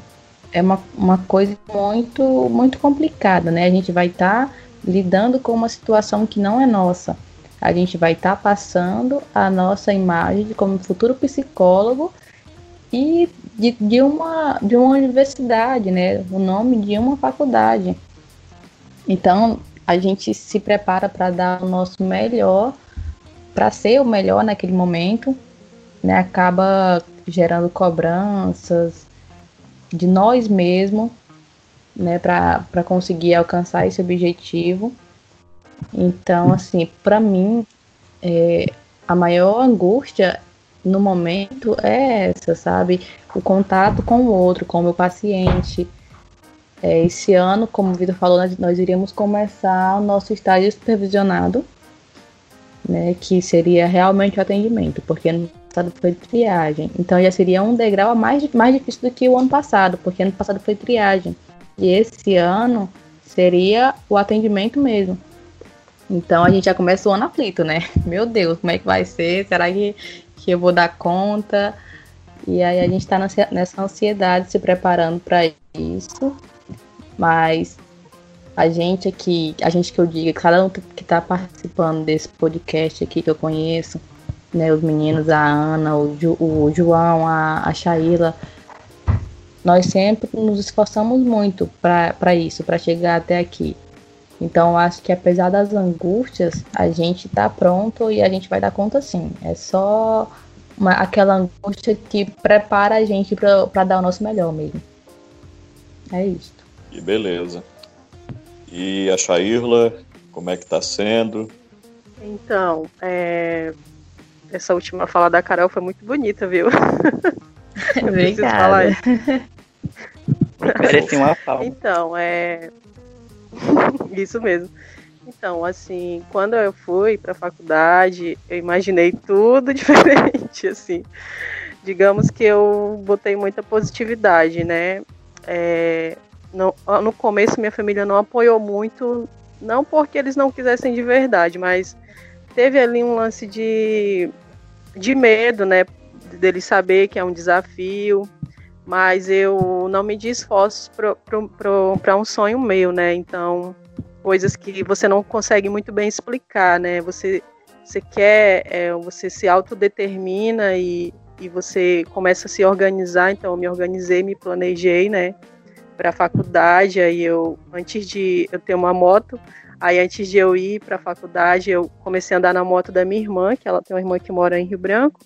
é uma, uma coisa muito, muito complicada, né? A gente vai estar tá lidando com uma situação que não é nossa. A gente vai estar tá passando a nossa imagem como futuro psicólogo e de, de, uma, de uma universidade, né? O nome de uma faculdade. Então, a gente se prepara para dar o nosso melhor, para ser o melhor naquele momento, né? Acaba gerando cobranças, de nós mesmos, né, para conseguir alcançar esse objetivo. Então, assim, para mim, é, a maior angústia no momento é essa, sabe? O contato com o outro, com o meu paciente. É, esse ano, como o Vitor falou, nós, nós iríamos começar o nosso estágio supervisionado, né, que seria realmente o atendimento, porque passado foi triagem. Então já seria um degrau mais, mais difícil do que o ano passado, porque ano passado foi triagem. E esse ano seria o atendimento mesmo. Então a gente já começa o ano aflito, né? [LAUGHS] Meu Deus, como é que vai ser? Será que, que eu vou dar conta? E aí a gente está nessa ansiedade se preparando para isso. Mas a gente aqui, a gente que eu digo, cada um que está participando desse podcast aqui que eu conheço, né, os meninos, a Ana, o, Ju, o João, a, a Shaila, nós sempre nos esforçamos muito para isso, para chegar até aqui. Então, acho que apesar das angústias, a gente está pronto e a gente vai dar conta sim. É só uma, aquela angústia que prepara a gente para dar o nosso melhor mesmo. É isso. E beleza. E a Shairla, como é que está sendo? Então, é, essa última fala da Carol foi muito bonita, viu? [LAUGHS] Obrigada. Mereci uma palma. Então, é. [LAUGHS] Isso mesmo. Então, assim, quando eu fui para a faculdade, eu imaginei tudo [LAUGHS] diferente, assim. Digamos que eu botei muita positividade, né? É, no, no começo, minha família não apoiou muito, não porque eles não quisessem de verdade, mas teve ali um lance de, de medo, né? Dele saber que é um desafio, mas eu não me esforços para um sonho meu, né? Então, coisas que você não consegue muito bem explicar, né? Você você quer, é, você se autodetermina e, e você começa a se organizar. Então, eu me organizei, me planejei, né, para a faculdade. Aí, eu, antes de eu ter uma moto, aí antes de eu ir para a faculdade, eu comecei a andar na moto da minha irmã, que ela tem uma irmã que mora em Rio Branco.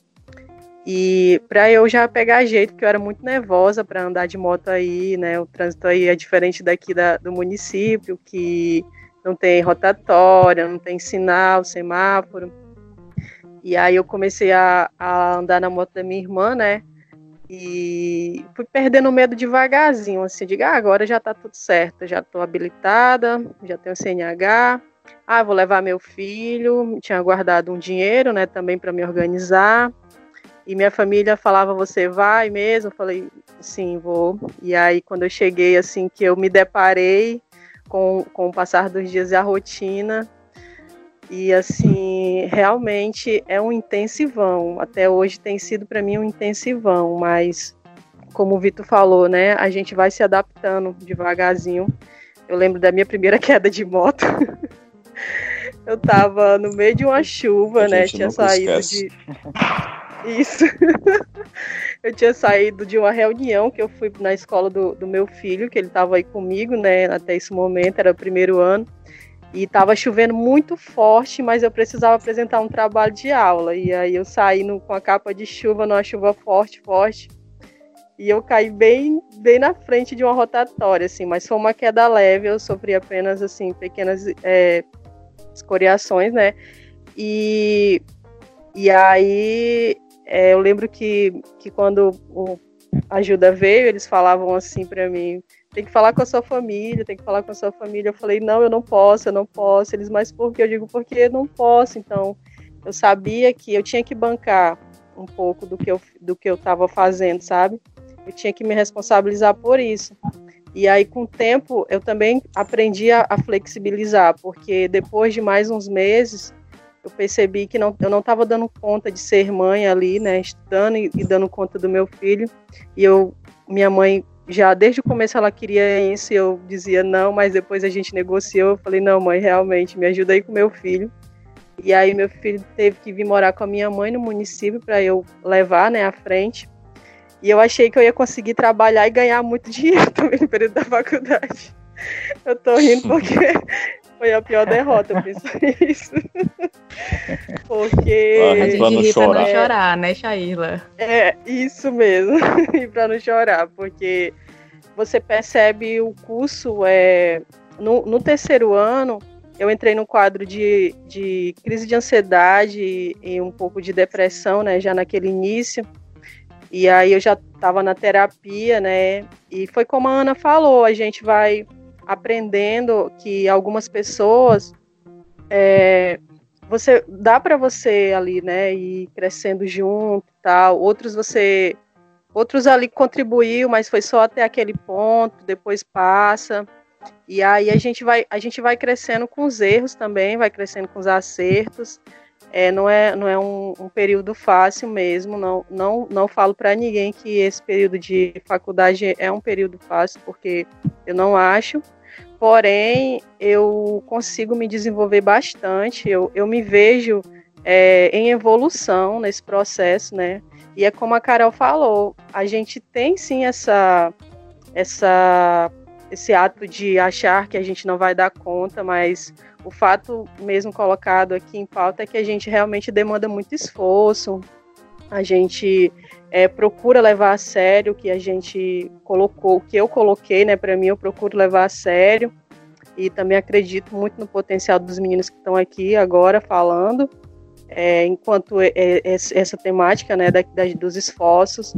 E para eu já pegar jeito, porque eu era muito nervosa para andar de moto aí, né? O trânsito aí é diferente daqui da, do município, que não tem rotatória, não tem sinal, semáforo. E aí eu comecei a, a andar na moto da minha irmã, né? E fui perdendo medo devagarzinho, assim, digo, ah, agora já tá tudo certo, já tô habilitada, já tenho CNH, ah, vou levar meu filho, tinha guardado um dinheiro, né, também para me organizar. E minha família falava, você vai mesmo? Eu falei, sim, vou. E aí, quando eu cheguei, assim, que eu me deparei com, com o passar dos dias e a rotina, e assim, realmente é um intensivão. Até hoje tem sido para mim um intensivão, mas como o Vitor falou, né, a gente vai se adaptando devagarzinho. Eu lembro da minha primeira [LAUGHS] queda de moto. eu tava no meio de uma chuva, né, tinha saído esquece. de [LAUGHS] isso. [LAUGHS] eu tinha saído de uma reunião que eu fui na escola do, do meu filho, que ele estava aí comigo, né? Até esse momento, era o primeiro ano. E estava chovendo muito forte, mas eu precisava apresentar um trabalho de aula. E aí eu saí no, com a capa de chuva, numa chuva forte, forte. E eu caí bem, bem na frente de uma rotatória, assim. Mas foi uma queda leve, eu sofri apenas, assim, pequenas é, escoriações, né? E, e aí é, eu lembro que, que quando o ajuda veio, eles falavam assim para mim: tem que falar com a sua família, tem que falar com a sua família. Eu falei: não, eu não posso, eu não posso. Eles, mas por que? Eu digo: porque não posso. Então, eu sabia que eu tinha que bancar um pouco do que eu do que eu estava fazendo, sabe? Eu tinha que me responsabilizar por isso. E aí, com o tempo, eu também aprendi a, a flexibilizar, porque depois de mais uns meses, eu percebi que não, eu não estava dando conta de ser mãe ali, né, estudando e, e, dando conta do meu filho. E eu, minha mãe, já desde o começo ela queria isso, e eu dizia não, mas depois a gente negociou. Eu falei, não, mãe, realmente, me ajuda aí com meu filho. E aí meu filho teve que vir morar com a minha mãe no município para eu levar, né, à frente. E eu achei que eu ia conseguir trabalhar e ganhar muito [LAUGHS] dinheiro também no período da faculdade. Eu tô rindo [LAUGHS] porque foi a pior derrota, eu penso [LAUGHS] isso. Porque. A gente pra não ri chorar. pra não chorar, né, Shaila? É, isso mesmo. [LAUGHS] e pra não chorar, porque você percebe o curso. É, no, no terceiro ano, eu entrei no quadro de, de crise de ansiedade e um pouco de depressão, né, já naquele início. E aí eu já estava na terapia, né? E foi como a Ana falou, a gente vai aprendendo que algumas pessoas é, você dá para você ali, né, ir crescendo junto e tal. Outros você outros ali contribuiu, mas foi só até aquele ponto, depois passa. E aí a gente vai a gente vai crescendo com os erros também, vai crescendo com os acertos. É, não é, não é um, um período fácil mesmo, não, não, não falo para ninguém que esse período de faculdade é um período fácil, porque eu não acho, porém eu consigo me desenvolver bastante, eu, eu me vejo é, em evolução nesse processo, né? E é como a Carol falou, a gente tem sim essa, essa, esse ato de achar que a gente não vai dar conta, mas o fato mesmo colocado aqui em pauta é que a gente realmente demanda muito esforço, a gente é, procura levar a sério o que a gente colocou, o que eu coloquei, né, para mim eu procuro levar a sério e também acredito muito no potencial dos meninos que estão aqui agora falando, é, enquanto é, é, essa temática, né, da, da, dos esforços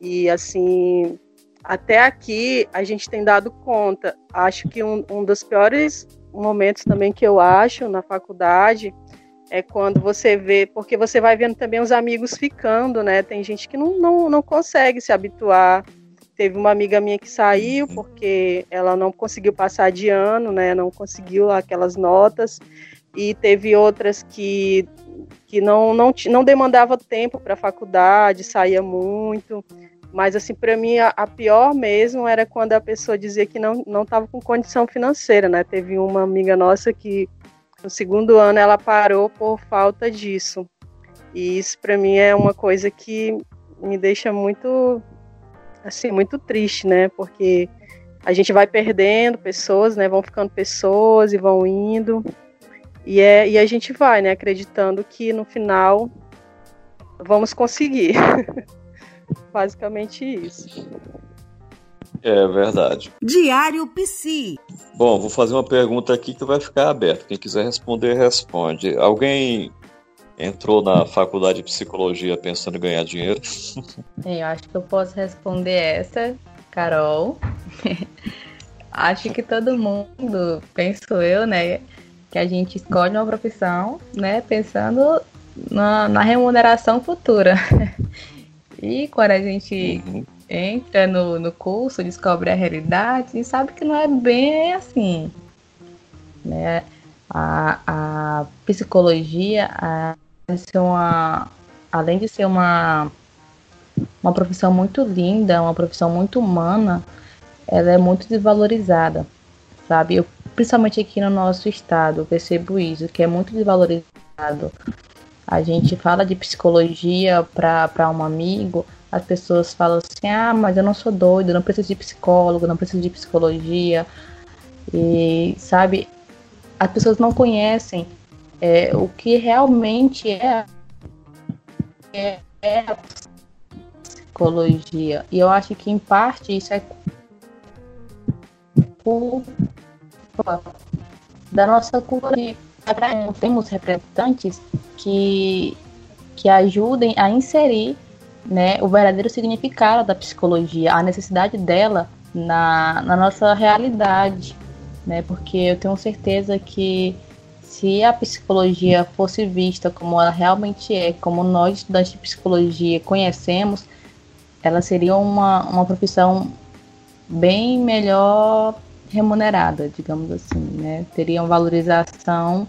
e assim até aqui a gente tem dado conta. Acho que um, um dos piores momentos também que eu acho na faculdade é quando você vê, porque você vai vendo também os amigos ficando, né? Tem gente que não, não, não consegue se habituar. Teve uma amiga minha que saiu porque ela não conseguiu passar de ano, né? Não conseguiu aquelas notas. E teve outras que, que não, não, não demandava tempo para a faculdade, saía muito. Mas, assim, para mim, a, a, pior mesmo era quando a pessoa dizia que não estava com condição financeira, né? Teve uma amiga nossa que no segundo ano ela parou por falta disso. E isso para mim é uma coisa que me deixa muito assim, muito triste, né? Porque a gente vai perdendo pessoas, né? Vão ficando pessoas e vão indo. E, é, e a gente vai, né? Acreditando que no final vamos conseguir. [LAUGHS] Basicamente isso. É verdade. Diário Psi. Bom, vou fazer uma pergunta aqui que vai ficar aberta. Quem quiser responder, responde. Alguém entrou na faculdade de psicologia pensando em ganhar dinheiro? [LAUGHS] Eu acho que eu posso responder essa, Carol. [LAUGHS] acho que todo mundo, penso eu, né, que a gente escolhe uma profissão, né, pensando na, na remuneração futura. [LAUGHS] e quando a gente uhum. entra no, no curso, descobre a realidade e sabe que não é bem assim, né? A, a psicologia, a, uma, além de ser uma, uma profissão muito linda, uma profissão muito humana, ela é muito desvalorizada, sabe? Eu, principalmente aqui no nosso estado, percebo isso, que é muito desvalorizado. A gente fala de psicologia para um amigo, as pessoas falam assim: ah, mas eu não sou doido, não preciso de psicólogo, não preciso de psicologia. E, sabe, as pessoas não conhecem é, o que realmente é, é, é a psicologia. E eu acho que, em parte, isso é culpa da nossa cultura. Temos representantes que, que ajudem a inserir né, o verdadeiro significado da psicologia, a necessidade dela na, na nossa realidade. Né, porque eu tenho certeza que se a psicologia fosse vista como ela realmente é, como nós estudantes de psicologia conhecemos, ela seria uma, uma profissão bem melhor remunerada, digamos assim, né? Teria uma valorização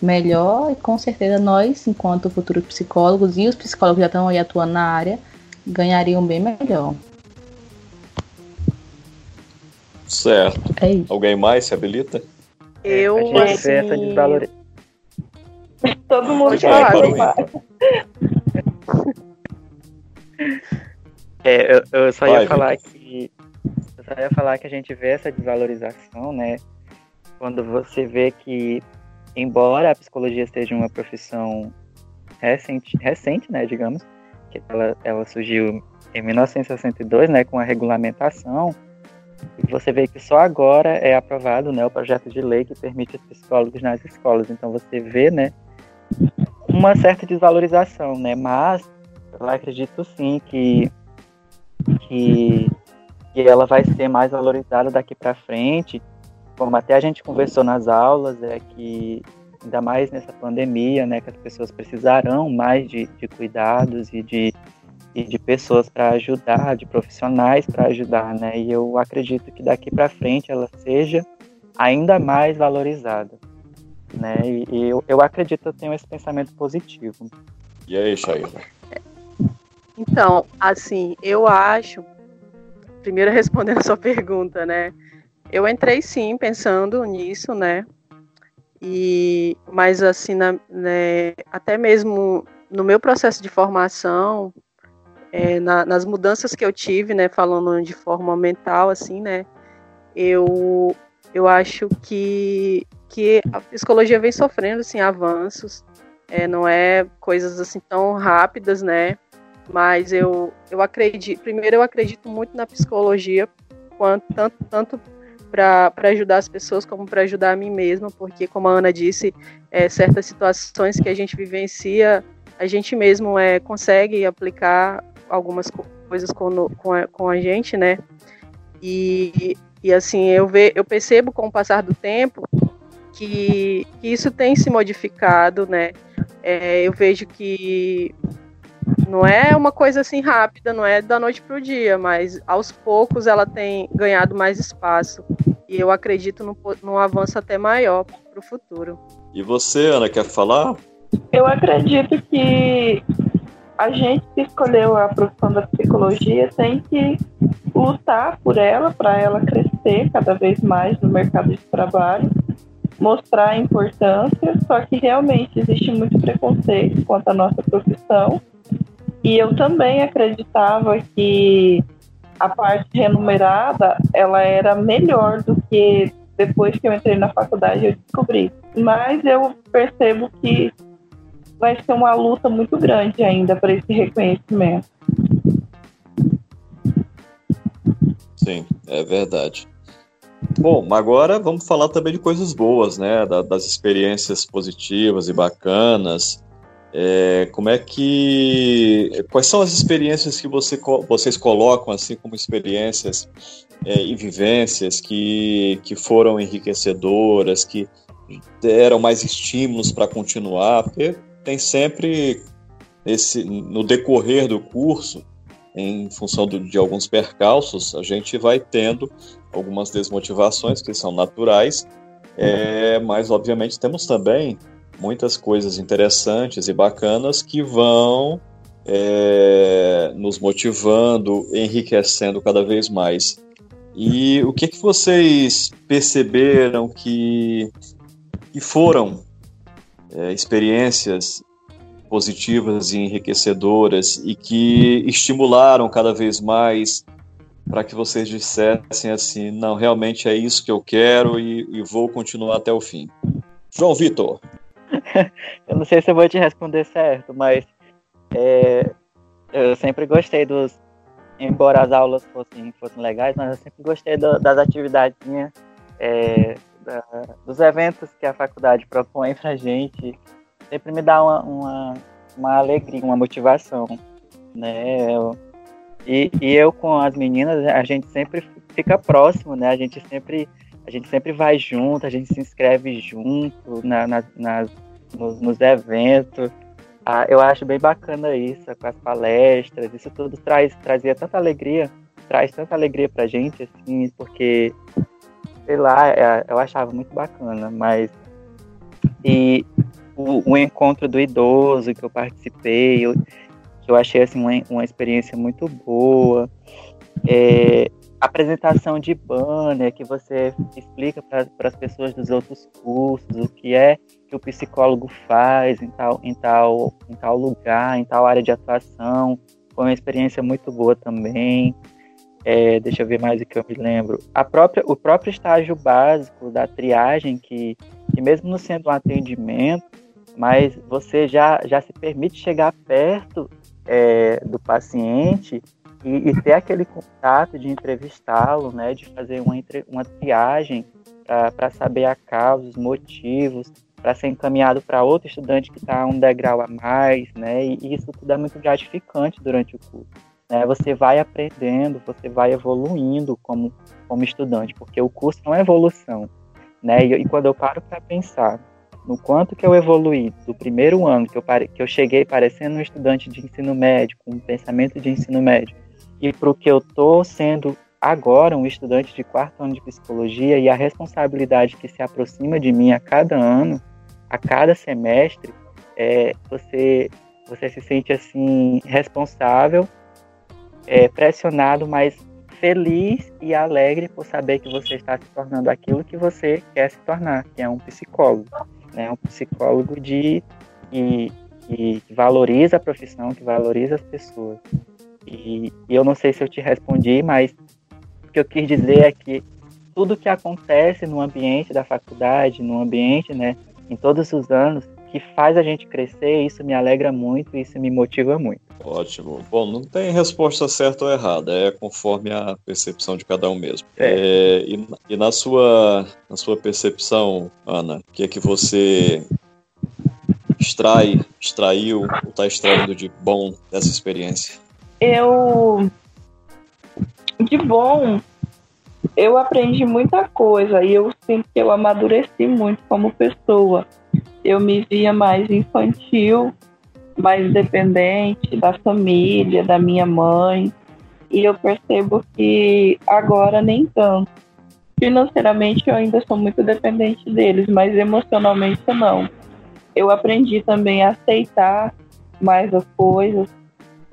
melhor e com certeza nós, enquanto futuros psicólogos e os psicólogos que já estão aí atuando na área, ganhariam bem melhor. Certo. É Alguém mais se habilita? Eu, a gente assim... vê essa desvalorização. Todo mundo falar. É, eu, eu só Vai, ia falar que eu só ia falar que a gente vê essa desvalorização, né? Quando você vê que, embora a psicologia seja uma profissão recente, recente, né, digamos, que ela, ela surgiu em 1962, né, com a regulamentação você vê que só agora é aprovado né, o projeto de lei que permite os psicólogos nas escolas. Então você vê né, uma certa desvalorização, né? Mas eu acredito sim que, que, que ela vai ser mais valorizada daqui para frente. Como até a gente conversou nas aulas, é que ainda mais nessa pandemia, né, que as pessoas precisarão mais de, de cuidados e de e de pessoas para ajudar, de profissionais para ajudar, né? E eu acredito que daqui para frente ela seja ainda mais valorizada, né? E, e eu, eu acredito, eu tenho esse pensamento positivo. E aí, Shaila? Então, assim, eu acho, primeiro respondendo a sua pergunta, né? Eu entrei sim pensando nisso, né? E, mas assim, na, né, até mesmo no meu processo de formação, é, na, nas mudanças que eu tive, né, falando de forma mental, assim, né, eu, eu acho que, que a psicologia vem sofrendo, assim, avanços, é, não é coisas, assim, tão rápidas, né, mas eu, eu acredito, primeiro eu acredito muito na psicologia, quanto, tanto, tanto para ajudar as pessoas como para ajudar a mim mesma, porque, como a Ana disse, é, certas situações que a gente vivencia, a gente mesmo é, consegue aplicar algumas coisas com, com, a, com a gente, né? E, e assim, eu, ve, eu percebo com o passar do tempo que, que isso tem se modificado, né? É, eu vejo que não é uma coisa assim rápida, não é da noite para o dia, mas aos poucos ela tem ganhado mais espaço. E eu acredito num, num avanço até maior para o futuro. E você, Ana, quer falar? Eu acredito que a gente que escolheu a profissão da psicologia tem que lutar por ela, para ela crescer cada vez mais no mercado de trabalho. mostrar a importância, só que realmente existe muito preconceito quanto à nossa profissão. E eu também acreditava que a parte remunerada ela era melhor do que depois que eu entrei na faculdade eu descobri. Mas eu percebo que vai ser uma luta muito grande ainda para esse reconhecimento. Sim, é verdade. Bom, agora vamos falar também de coisas boas, né? das experiências positivas e bacanas. É, como é que. Quais são as experiências que você, vocês colocam assim como experiências é, e vivências que, que foram enriquecedoras, que deram mais estímulos para continuar? Porque tem sempre esse no decorrer do curso, em função do, de alguns percalços, a gente vai tendo algumas desmotivações que são naturais, é, mas obviamente temos também muitas coisas interessantes e bacanas que vão é, nos motivando, enriquecendo cada vez mais. E o que, que vocês perceberam que, que foram é, experiências positivas e enriquecedoras e que estimularam cada vez mais para que vocês dissessem assim, não, realmente é isso que eu quero e, e vou continuar até o fim. João Vitor. [LAUGHS] eu não sei se eu vou te responder certo, mas é, eu sempre gostei dos, embora as aulas fossem, fossem legais, mas eu sempre gostei do, das atividades é, da, dos eventos que a faculdade propõe para gente. Sempre me dá uma, uma, uma alegria, uma motivação, né? Eu, e, e eu com as meninas, a gente sempre fica próximo, né? A gente sempre, a gente sempre vai junto, a gente se inscreve junto na, na, nas, nos, nos eventos. Ah, eu acho bem bacana isso, com as palestras, isso tudo traz, trazia tanta alegria, traz tanta alegria pra gente, assim, porque, sei lá, é, eu achava muito bacana, mas. E o, o encontro do idoso que eu participei, eu, que eu achei assim, uma, uma experiência muito boa. É, apresentação de banner que você explica para as pessoas dos outros cursos o que é que o psicólogo faz em tal, em tal, em tal lugar, em tal área de atuação. Foi uma experiência muito boa também. É, deixa eu ver mais o que eu me lembro. A própria, o próprio estágio básico da triagem, que, que mesmo não sendo um atendimento, mas você já, já se permite chegar perto é, do paciente e, e, ter aquele contato de entrevistá-lo, né, de fazer uma, uma triagem para saber a causa, os motivos, para ser encaminhado para outro estudante que está um degrau a mais, né, e, isso tudo é muito gratificante durante o curso. Né, você vai aprendendo, você vai evoluindo como, como estudante, porque o curso é uma evolução. Né, e, e quando eu paro para pensar no quanto que eu evoluí do primeiro ano que eu, pare, que eu cheguei parecendo um estudante de ensino médio, com um pensamento de ensino médio, e para o que eu estou sendo agora um estudante de quarto ano de psicologia e a responsabilidade que se aproxima de mim a cada ano, a cada semestre, é, você você se sente assim responsável, é, pressionado, mas feliz e alegre por saber que você está se tornando aquilo que você quer se tornar, que é um psicólogo, né? Um psicólogo de que, que valoriza a profissão, que valoriza as pessoas. E, e eu não sei se eu te respondi, mas o que eu quis dizer é que tudo que acontece no ambiente da faculdade, no ambiente, né, em todos os anos, que faz a gente crescer, isso me alegra muito, isso me motiva muito. Ótimo. Bom, não tem resposta certa ou errada, é conforme a percepção de cada um mesmo. É, e, e, na, sua, na sua percepção, Ana, o que é que você extrai, extraiu ou está extraindo de bom dessa experiência? eu de bom eu aprendi muita coisa e eu sinto que eu amadureci muito como pessoa. Eu me via mais infantil, mais dependente da família, da minha mãe, e eu percebo que agora nem tanto. Financeiramente eu ainda sou muito dependente deles, mas emocionalmente não. Eu aprendi também a aceitar mais as coisas,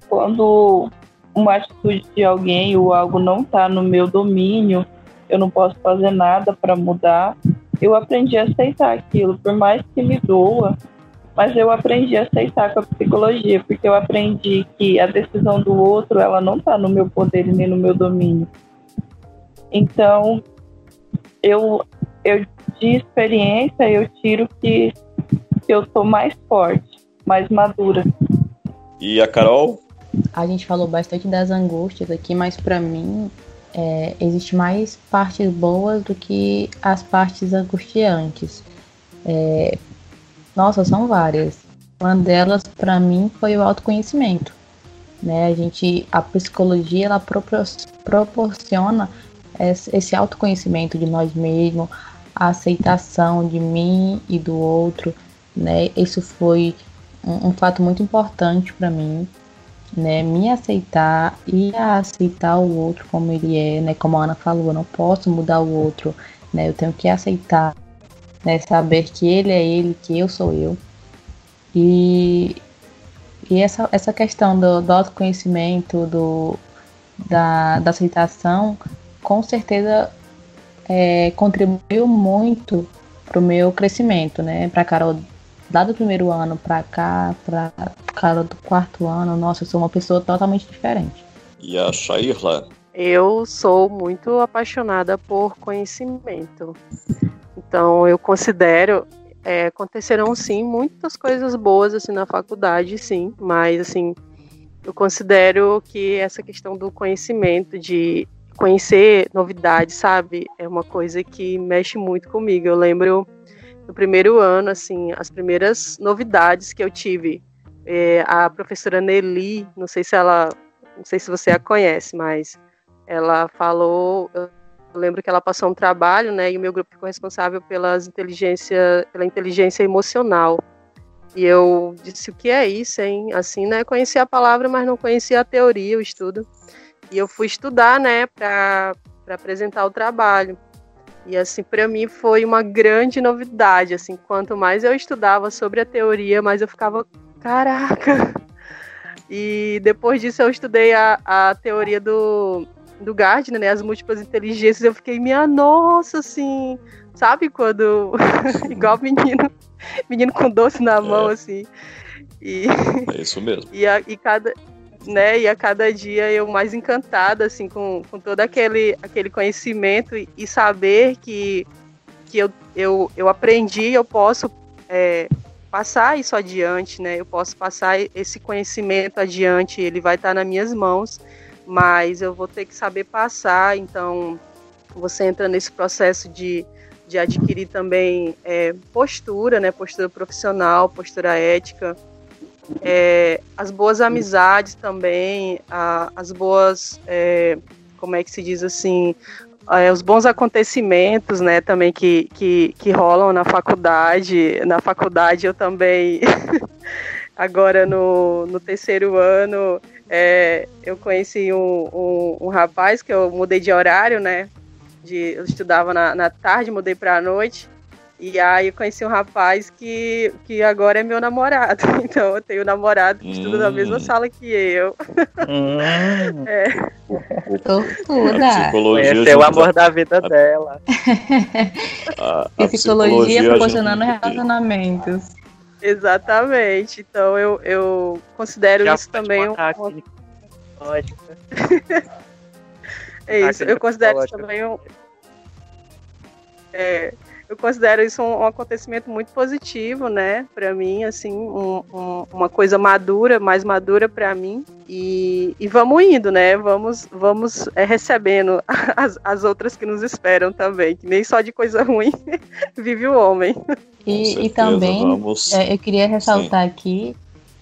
quando uma atitude de alguém ou algo não está no meu domínio, eu não posso fazer nada para mudar. eu aprendi a aceitar aquilo, por mais que me doa, mas eu aprendi a aceitar com a psicologia, porque eu aprendi que a decisão do outro, ela não está no meu poder nem no meu domínio. Então, eu, eu de experiência, eu tiro que, que eu sou mais forte, mais madura. E a Carol? A gente falou bastante das angústias aqui, mas para mim é, existe mais partes boas do que as partes angustiantes. É, nossa, são várias. Uma delas, para mim, foi o autoconhecimento. Né? A gente, a psicologia, ela proporciona esse autoconhecimento de nós mesmos, a aceitação de mim e do outro, né? Isso foi um, um fato muito importante para mim, né? Me aceitar e aceitar o outro como ele é, né? Como a Ana falou, eu não posso mudar o outro, né? Eu tenho que aceitar né? Saber que ele é ele, que eu sou eu. E, e essa, essa questão do, do autoconhecimento, do, da, da aceitação, com certeza é, contribuiu muito para o meu crescimento, né? Para Carol, lá do primeiro ano para cá, para Carol do quarto ano, nossa, eu sou uma pessoa totalmente diferente. E a Shairla? Eu sou muito apaixonada por conhecimento. Então eu considero é, acontecerão sim muitas coisas boas assim na faculdade, sim, mas assim eu considero que essa questão do conhecimento, de conhecer novidades, sabe, é uma coisa que mexe muito comigo. Eu lembro no primeiro ano, assim, as primeiras novidades que eu tive. É, a professora Nelly, não sei se ela, não sei se você a conhece, mas ela falou, eu lembro que ela passou um trabalho, né, e o meu grupo ficou responsável pelas inteligência, pela inteligência emocional. E eu disse, o que é isso, hein? Assim, né, conhecia a palavra, mas não conhecia a teoria, o estudo. E eu fui estudar, né, para apresentar o trabalho. E assim, para mim foi uma grande novidade, assim, quanto mais eu estudava sobre a teoria, mais eu ficava, caraca. [LAUGHS] E depois disso eu estudei a, a teoria do do Gardner, né, as múltiplas inteligências, eu fiquei, minha nossa, assim, sabe quando, [LAUGHS] igual menino, menino com doce na mão, é. assim, e... É isso mesmo. [LAUGHS] e, a, e cada, né, e a cada dia eu mais encantada, assim, com, com todo aquele, aquele conhecimento e, e saber que, que eu, eu, eu aprendi, eu posso é, passar isso adiante, né, eu posso passar esse conhecimento adiante, ele vai estar nas minhas mãos, mas eu vou ter que saber passar, então você entra nesse processo de, de adquirir também é, postura, né, postura profissional, postura ética, é, as boas amizades também, a, as boas, é, como é que se diz assim, é, os bons acontecimentos, né, também que, que, que rolam na faculdade. Na faculdade eu também, [LAUGHS] agora no, no terceiro ano, é, eu conheci um, um, um, rapaz que eu mudei de horário, né? De, eu estudava na, na tarde, mudei para a noite. E aí eu conheci um rapaz que, que agora é meu namorado. [LAUGHS] Então eu tenho um namorado que hum. estuda na mesma hum. sala que eu. Hum. [LAUGHS] é. Tortura. Conheceu o amor da vida dela. [LAUGHS] A, a psicologia, psicologia proporcionando relacionamentos. Exatamente. Então eu, eu considero Já isso também um. é isso, eu considero isso também um. É, eu considero isso um, um, acontecimento muito positivo, né, para mim, assim, um, um, uma coisa madura, mais madura para mim. E, e, vamos indo, né? Vamos, vamos é, recebendo [LAUGHS] as, as outras que nos esperam também, que nem só de coisa ruim [LAUGHS] vive o homem. E, certeza, e também é, eu queria ressaltar Sim. aqui,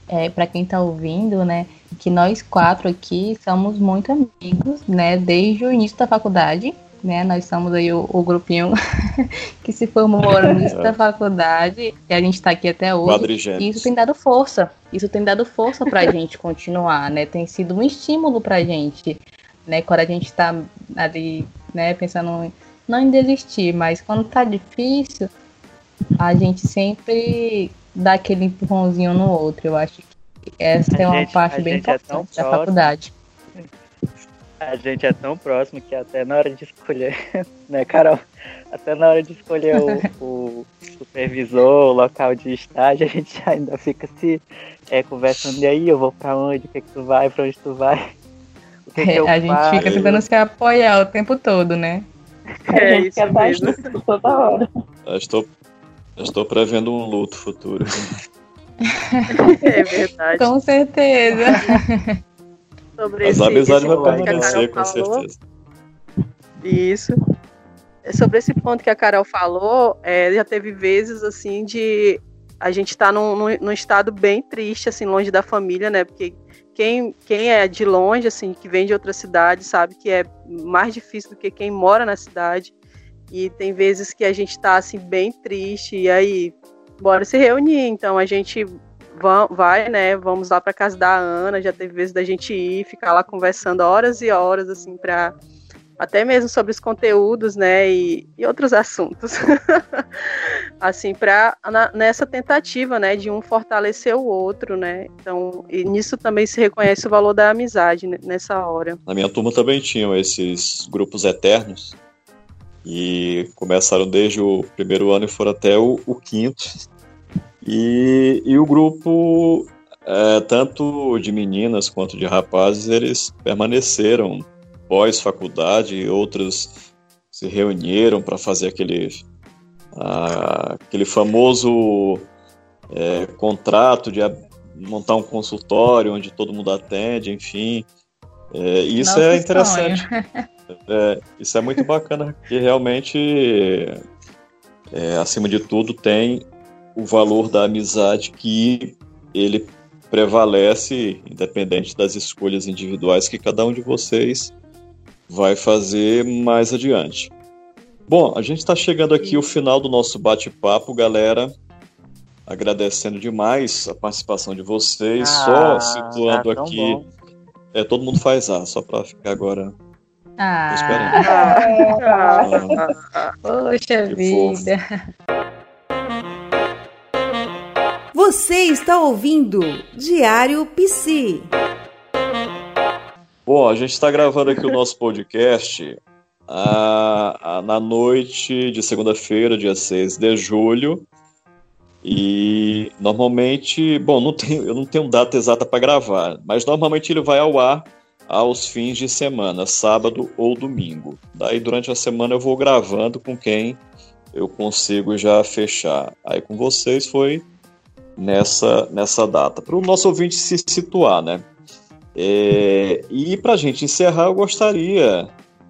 é, para quem está ouvindo, né, que nós quatro aqui somos muito amigos, né, desde o início da faculdade, né, nós somos aí o, o grupinho [LAUGHS] que se formou no início da faculdade e a gente está aqui até hoje. E isso tem dado força, isso tem dado força para a [LAUGHS] gente continuar, né, tem sido um estímulo para a gente, né, quando a gente está ali, né, pensando não em desistir, mas quando está difícil a gente sempre dá aquele empurrãozinho no outro. Eu acho que essa a é uma gente, parte bem é importante é da faculdade. A gente é tão próximo que até na hora de escolher, [LAUGHS] né, Carol? Até na hora de escolher [LAUGHS] o, o supervisor, o local de estágio, a gente [LAUGHS] ainda fica se é, conversando. E aí, eu vou pra onde? O que, é que tu vai? Pra onde tu vai? O que, é, que eu a gente fica tentando se apoiar o tempo todo, né? É, a gente isso quer mesmo. toda hora. Eu estou, eu estou prevendo um luto futuro. É verdade. Com certeza. Sobre As amizades vão permanecer, com certeza. Isso. É sobre esse ponto que a Carol falou, é, já teve vezes assim de a gente estar tá num, num, num, estado bem triste, assim, longe da família, né? Porque quem, quem é de longe, assim, que vem de outra cidade, sabe que é mais difícil do que quem mora na cidade. E tem vezes que a gente está assim, bem triste, e aí, bora se reunir. Então a gente vai, né? Vamos lá para casa da Ana. Já teve vezes da gente ir, ficar lá conversando horas e horas, assim, para até mesmo sobre os conteúdos, né, e, e outros assuntos, [LAUGHS] assim, para nessa tentativa, né, de um fortalecer o outro, né, então, e nisso também se reconhece o valor da amizade nessa hora. Na minha turma também tinham esses grupos eternos, e começaram desde o primeiro ano e foram até o, o quinto, e, e o grupo, é, tanto de meninas quanto de rapazes, eles permaneceram pós-faculdade, outros se reuniram para fazer aquele, aquele famoso é, contrato de montar um consultório onde todo mundo atende, enfim. É, isso é interessante. [LAUGHS] É, isso é muito bacana, porque realmente, é, acima de tudo, tem o valor da amizade que ele prevalece, independente das escolhas individuais que cada um de vocês vai fazer mais adiante. Bom, a gente está chegando aqui ao final do nosso bate-papo, galera. Agradecendo demais a participação de vocês. Ah, só situando tá aqui. Bom. É, todo mundo faz A, só para ficar agora ah, esperando. Ah, ah, poxa vida. Você está ouvindo Diário Psi. Bom, a gente está gravando aqui o nosso podcast a, a, na noite de segunda-feira, dia 6 de julho. E normalmente, bom, não tenho, eu não tenho data exata para gravar, mas normalmente ele vai ao ar aos fins de semana, sábado ou domingo. Daí durante a semana eu vou gravando com quem eu consigo já fechar. Aí com vocês foi nessa, nessa data. Para o nosso ouvinte se situar, né? É, e para a gente encerrar, eu gostaria.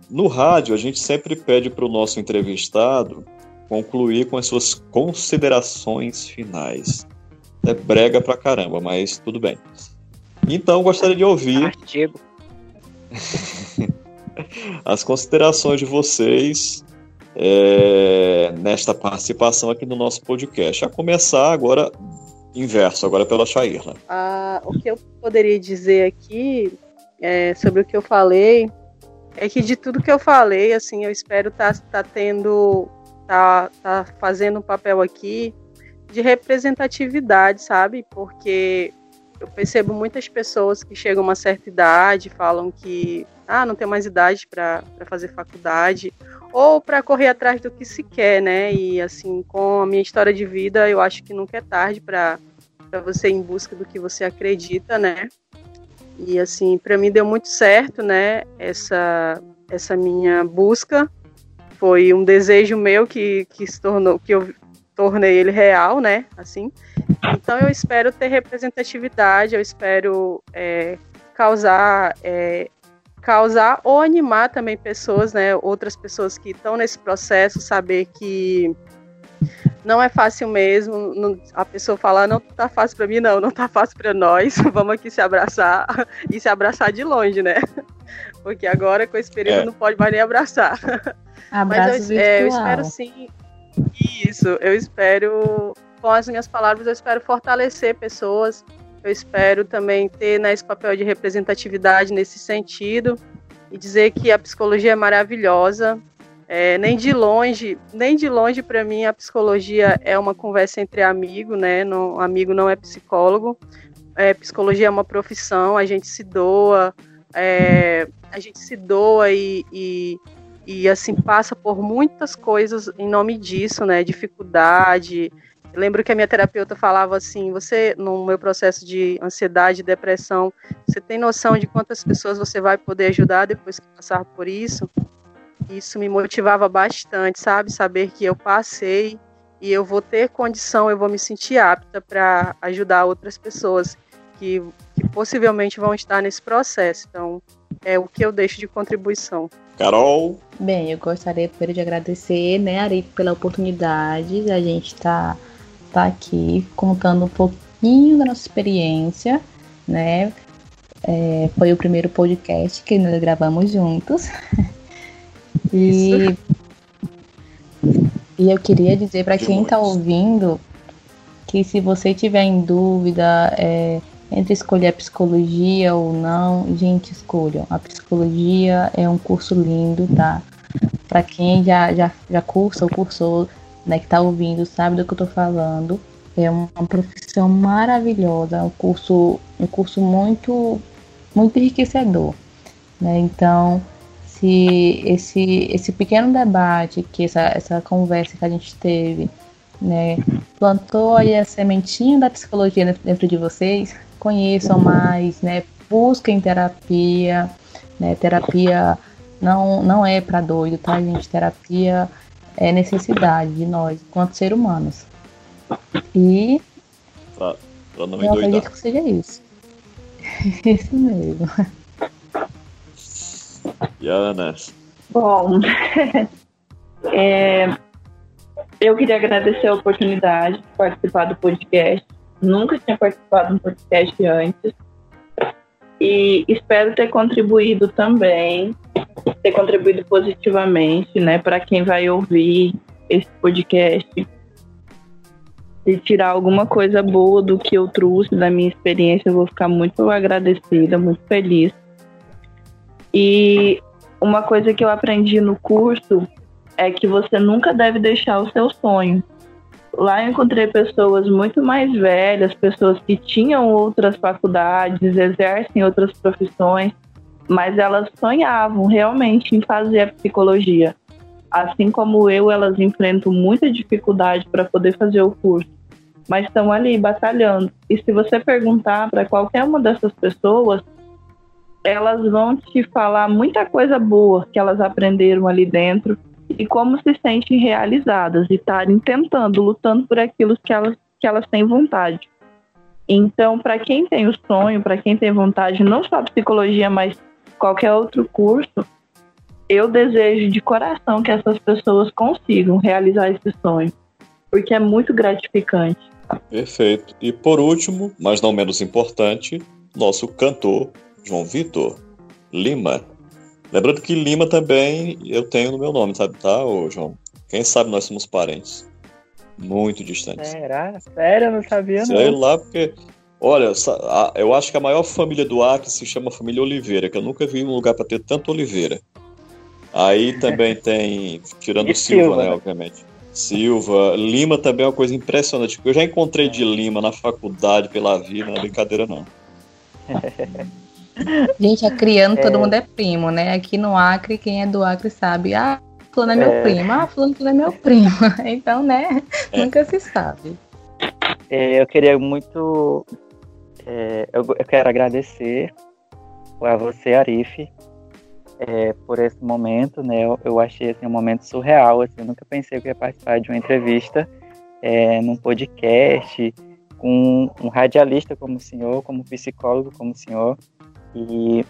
No rádio, a gente sempre pede para o nosso entrevistado concluir com as suas considerações finais. É brega pra caramba, mas tudo bem. Então, gostaria de ouvir Artigo. [LAUGHS] as considerações de vocês é, nesta participação aqui no nosso podcast. A começar agora inverso, agora pela Shairla. Ah, o que eu poderia dizer aqui é, sobre o que eu falei é que de tudo que eu falei, assim, eu espero estar tá, tá tendo, tá, tá fazendo um papel aqui de representatividade, sabe? Porque eu percebo muitas pessoas que chegam a uma certa idade, falam que ah, não tem mais idade para fazer faculdade, ou para correr atrás do que se quer, né? E assim, com a minha história de vida, eu acho que nunca é tarde para você ir em busca do que você acredita, né? E assim, para mim deu muito certo, né? Essa essa minha busca foi um desejo meu que, que se tornou que eu tornei ele real, né? Assim. Então eu espero ter representatividade, eu espero é, causar é, causar ou animar também pessoas, né, outras pessoas que estão nesse processo, saber que não é fácil mesmo. Não, a pessoa falar, não tá fácil para mim, não, não tá fácil para nós. [LAUGHS] Vamos aqui se abraçar [LAUGHS] e se abraçar de longe, né? [LAUGHS] Porque agora com esse período é. não pode mais nem abraçar. Abraço Mas eu, é, eu espero sim. Isso, eu espero, com as minhas palavras, eu espero fortalecer pessoas eu espero também ter né, esse papel de representatividade nesse sentido e dizer que a psicologia é maravilhosa. É, nem de longe, nem de longe para mim a psicologia é uma conversa entre amigo, né? Não, amigo não é psicólogo. É, psicologia é uma profissão, a gente se doa, é, a gente se doa e, e, e, assim passa por muitas coisas em nome disso, né? Dificuldade. Lembro que a minha terapeuta falava assim: você, no meu processo de ansiedade e depressão, você tem noção de quantas pessoas você vai poder ajudar depois que passar por isso? Isso me motivava bastante, sabe? Saber que eu passei e eu vou ter condição, eu vou me sentir apta para ajudar outras pessoas que, que possivelmente vão estar nesse processo. Então, é o que eu deixo de contribuição. Carol? Bem, eu gostaria primeiro de agradecer, né, Ari, pela oportunidade de a gente estar tá, tá aqui contando um pouquinho da nossa experiência, né? É, foi o primeiro podcast que nós gravamos juntos. [LAUGHS] e, e eu queria dizer para quem está ouvindo que se você tiver em dúvida, é, entre escolher a psicologia ou não, gente, escolham. A psicologia é um curso lindo, tá? Para quem já, já, já cursa ou cursou, né, que tá ouvindo, sabe do que eu tô falando. É uma profissão maravilhosa, um curso, um curso muito, muito enriquecedor. Né? Então, se esse, esse pequeno debate, que essa, essa conversa que a gente teve, né, plantou aí a sementinha da psicologia dentro de vocês, conheçam mais, né? Busquem terapia, né? Terapia não, não é para doido, tá, gente? Terapia é necessidade de nós, enquanto seres humanos. E pra, pra não eu acredito que seja isso. [LAUGHS] isso mesmo. E a Ana? Bom, [LAUGHS] é, eu queria agradecer a oportunidade de participar do podcast nunca tinha participado de um podcast antes. E espero ter contribuído também, ter contribuído positivamente, né, para quem vai ouvir esse podcast. E tirar alguma coisa boa do que eu trouxe da minha experiência, eu vou ficar muito agradecida, muito feliz. E uma coisa que eu aprendi no curso é que você nunca deve deixar o seu sonho. Lá eu encontrei pessoas muito mais velhas, pessoas que tinham outras faculdades, exercem outras profissões, mas elas sonhavam realmente em fazer a psicologia. Assim como eu, elas enfrentam muita dificuldade para poder fazer o curso, mas estão ali batalhando. E se você perguntar para qualquer uma dessas pessoas, elas vão te falar muita coisa boa que elas aprenderam ali dentro e como se sentem realizadas e estarem tentando, lutando por aquilo que elas, que elas têm vontade. Então, para quem tem o sonho, para quem tem vontade, não só psicologia, mas qualquer outro curso, eu desejo de coração que essas pessoas consigam realizar esse sonho, porque é muito gratificante. Perfeito. E por último, mas não menos importante, nosso cantor João Vitor Lima. Lembrando que Lima também eu tenho no meu nome, sabe, tá, ô João? Quem sabe nós somos parentes. Muito distantes. Será? Sério? Eu não sabia, Sei não. lá, porque. Olha, eu acho que a maior família do Acre se chama família Oliveira, que eu nunca vi um lugar para ter tanto Oliveira. Aí [LAUGHS] também tem, tirando Silva, Silva, né, obviamente. Silva, Lima também é uma coisa impressionante. Eu já encontrei de Lima na faculdade pela vida, não é brincadeira não. [LAUGHS] Gente, acriano, é... todo mundo é primo, né? Aqui no Acre, quem é do Acre sabe. Ah, fulano é meu é... primo. Ah, fulano é meu primo. [LAUGHS] Então, né? É. Nunca se sabe. É, eu queria muito... É, eu, eu, quero agradecer a você, Arif, é, por esse momento, né? Eu, eu achei assim, um momento surreal. Assim, eu nunca pensei que ia participar de uma entrevista num podcast com um radialista como o senhor, como psicólogo como o senhor. E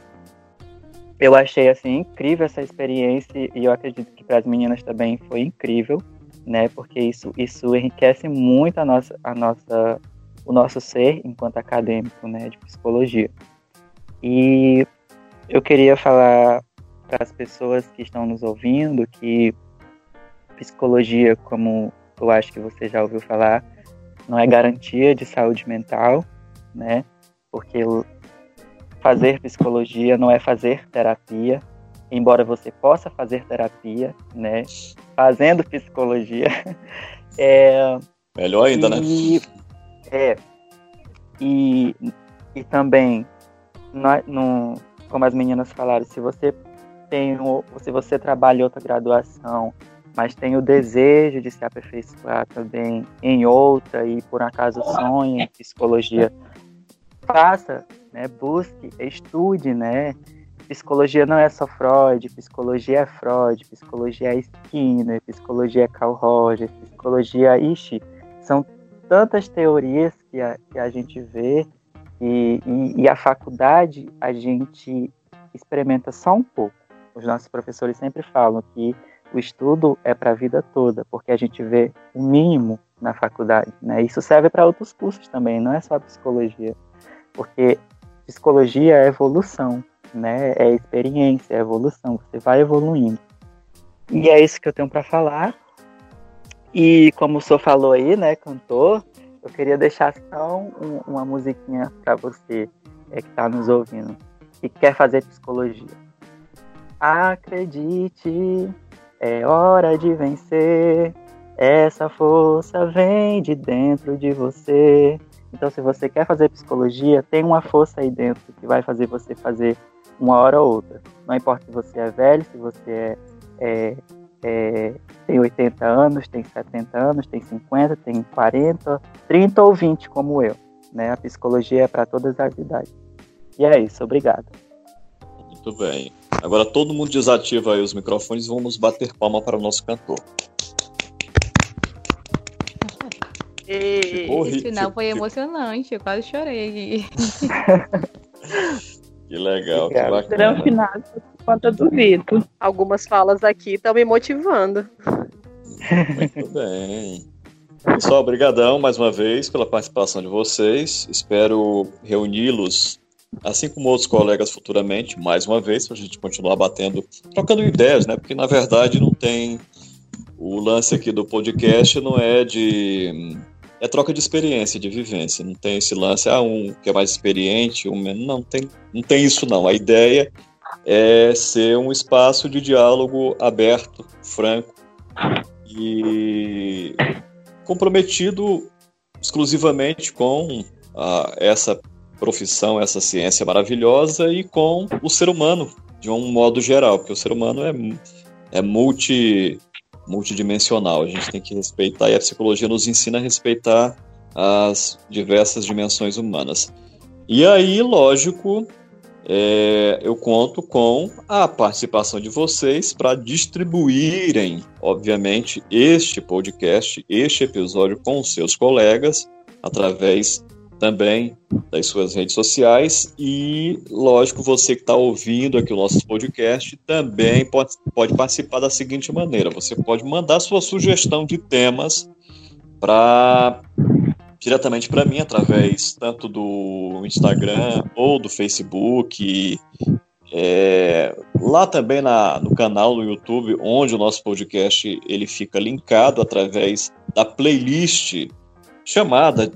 eu achei assim incrível essa experiência e eu acredito que para as meninas também foi incrível, né? Porque isso isso enriquece muito a nossa a nossa o nosso ser enquanto acadêmico, né, de psicologia. E eu queria falar para as pessoas que estão nos ouvindo que psicologia, como eu acho que você já ouviu falar, não é garantia de saúde mental, né? Porque fazer psicologia não é fazer terapia, embora você possa fazer terapia, né? Fazendo psicologia. [LAUGHS] É, Melhor ainda, né? e, né? É. E, e também, no, no, como as meninas falaram, se você tem, se você trabalha em outra graduação, mas tem o desejo de se aperfeiçoar também em outra e por acaso sonha em psicologia, faça, né? Busque, estude, né? Psicologia não é só Freud, psicologia é Freud, psicologia é Skinner, psicologia é Carl Rogers, psicologia, ixi, são tantas teorias que a, que a gente vê e, e, e a faculdade a gente experimenta só um pouco. Os nossos professores sempre falam que o estudo é para a vida toda, porque a gente vê o mínimo na faculdade. Né? Isso serve para outros cursos também, não é só psicologia, porque psicologia é evolução, né? é experiência, é evolução, você vai evoluindo. E é isso que eu tenho para falar. E como o senhor falou aí, né, cantor, eu queria deixar só um, uma musiquinha para você é, que está nos ouvindo e quer fazer psicologia. Acredite, é hora de vencer. Essa força vem de dentro de você. Então, se você quer fazer psicologia, tem uma força aí dentro que vai fazer você fazer uma hora ou outra. Não importa se você é velho, se você é, é, é, tem 80 anos, tem 70 anos, tem 50, tem 40, 30 ou 20, como eu. Né? A psicologia é para todas as idades. E é isso, obrigado. Muito bem. Agora todo mundo desativa aí os microfones e vamos bater palma para o nosso cantor. Esse final foi emocionante, eu quase chorei aqui. [LAUGHS] que legal, que bacana. final, quanto duvido. Algumas falas aqui estão me motivando. Muito bem. Pessoal, obrigadão mais uma vez pela participação de vocês. Espero reuni-los assim como outros colegas futuramente, mais uma vez, para a gente continuar batendo, trocando ideias, né? Porque na verdade não tem. O lance aqui do podcast não é de. É troca de experiência, de vivência. Não tem esse lance, ah, um que é mais experiente, um menos. Não tem, não tem isso, não. A ideia é ser um espaço de diálogo aberto, franco e comprometido exclusivamente com ah, essa profissão, essa ciência maravilhosa e com o ser humano, de um modo geral, porque o ser humano é, é multi, multidimensional, a gente tem que respeitar, e a psicologia nos ensina a respeitar as diversas dimensões humanas. E aí, lógico, é, eu conto com a participação de vocês para distribuírem, obviamente, este podcast, este episódio com os seus colegas, através também das suas redes sociais e, lógico, você que está ouvindo aqui o nosso podcast também pode, pode participar da seguinte maneira: você pode mandar sua sugestão de temas para diretamente para mim através tanto do Instagram ou do Facebook. É, lá também na, no canal do YouTube, onde o nosso podcast ele fica linkado através da playlist chamada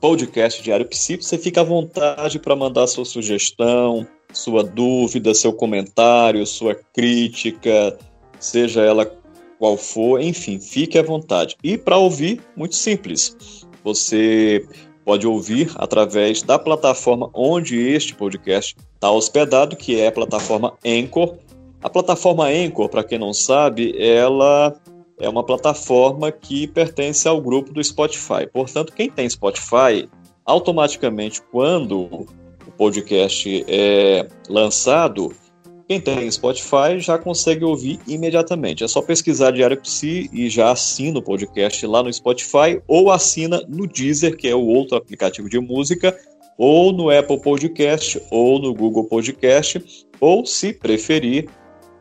podcast Diário Psi. Você fica à vontade para mandar sua sugestão, sua dúvida, seu comentário, sua crítica, seja ela qual for, enfim, fique à vontade. E para ouvir, muito simples. Você pode ouvir através da plataforma onde este podcast está hospedado, que é a plataforma Anchor. A plataforma Anchor, para quem não sabe, ela é uma plataforma que pertence ao grupo do Spotify. Portanto, quem tem Spotify, automaticamente, quando o podcast é lançado, quem tem Spotify já consegue ouvir imediatamente. É só pesquisar Diário Psi e já assina o podcast lá no Spotify ou assina no Deezer, que é o outro aplicativo de música, ou no Apple Podcast ou no Google Podcast, ou se preferir,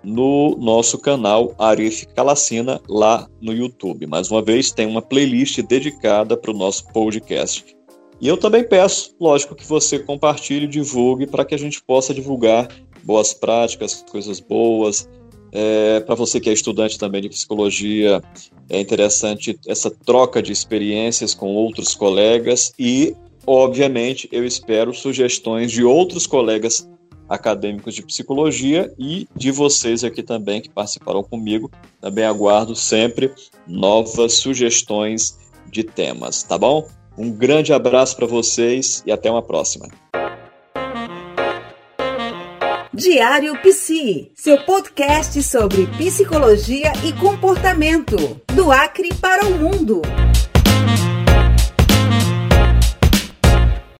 no nosso canal Arif Calacina lá no YouTube. Mais uma vez, tem uma playlist dedicada para o nosso podcast. E eu também peço, lógico, que você compartilhe divulgue para que a gente possa divulgar boas práticas, coisas boas. É, para você que é estudante também de psicologia, é interessante essa troca de experiências com outros colegas e, obviamente, eu espero sugestões de outros colegas acadêmicos de psicologia e de vocês aqui também que participaram comigo. Também aguardo sempre novas sugestões de temas, tá bom? Um grande abraço para vocês e até uma próxima. Diário Psi, seu podcast sobre psicologia e comportamento, do Acre para o mundo.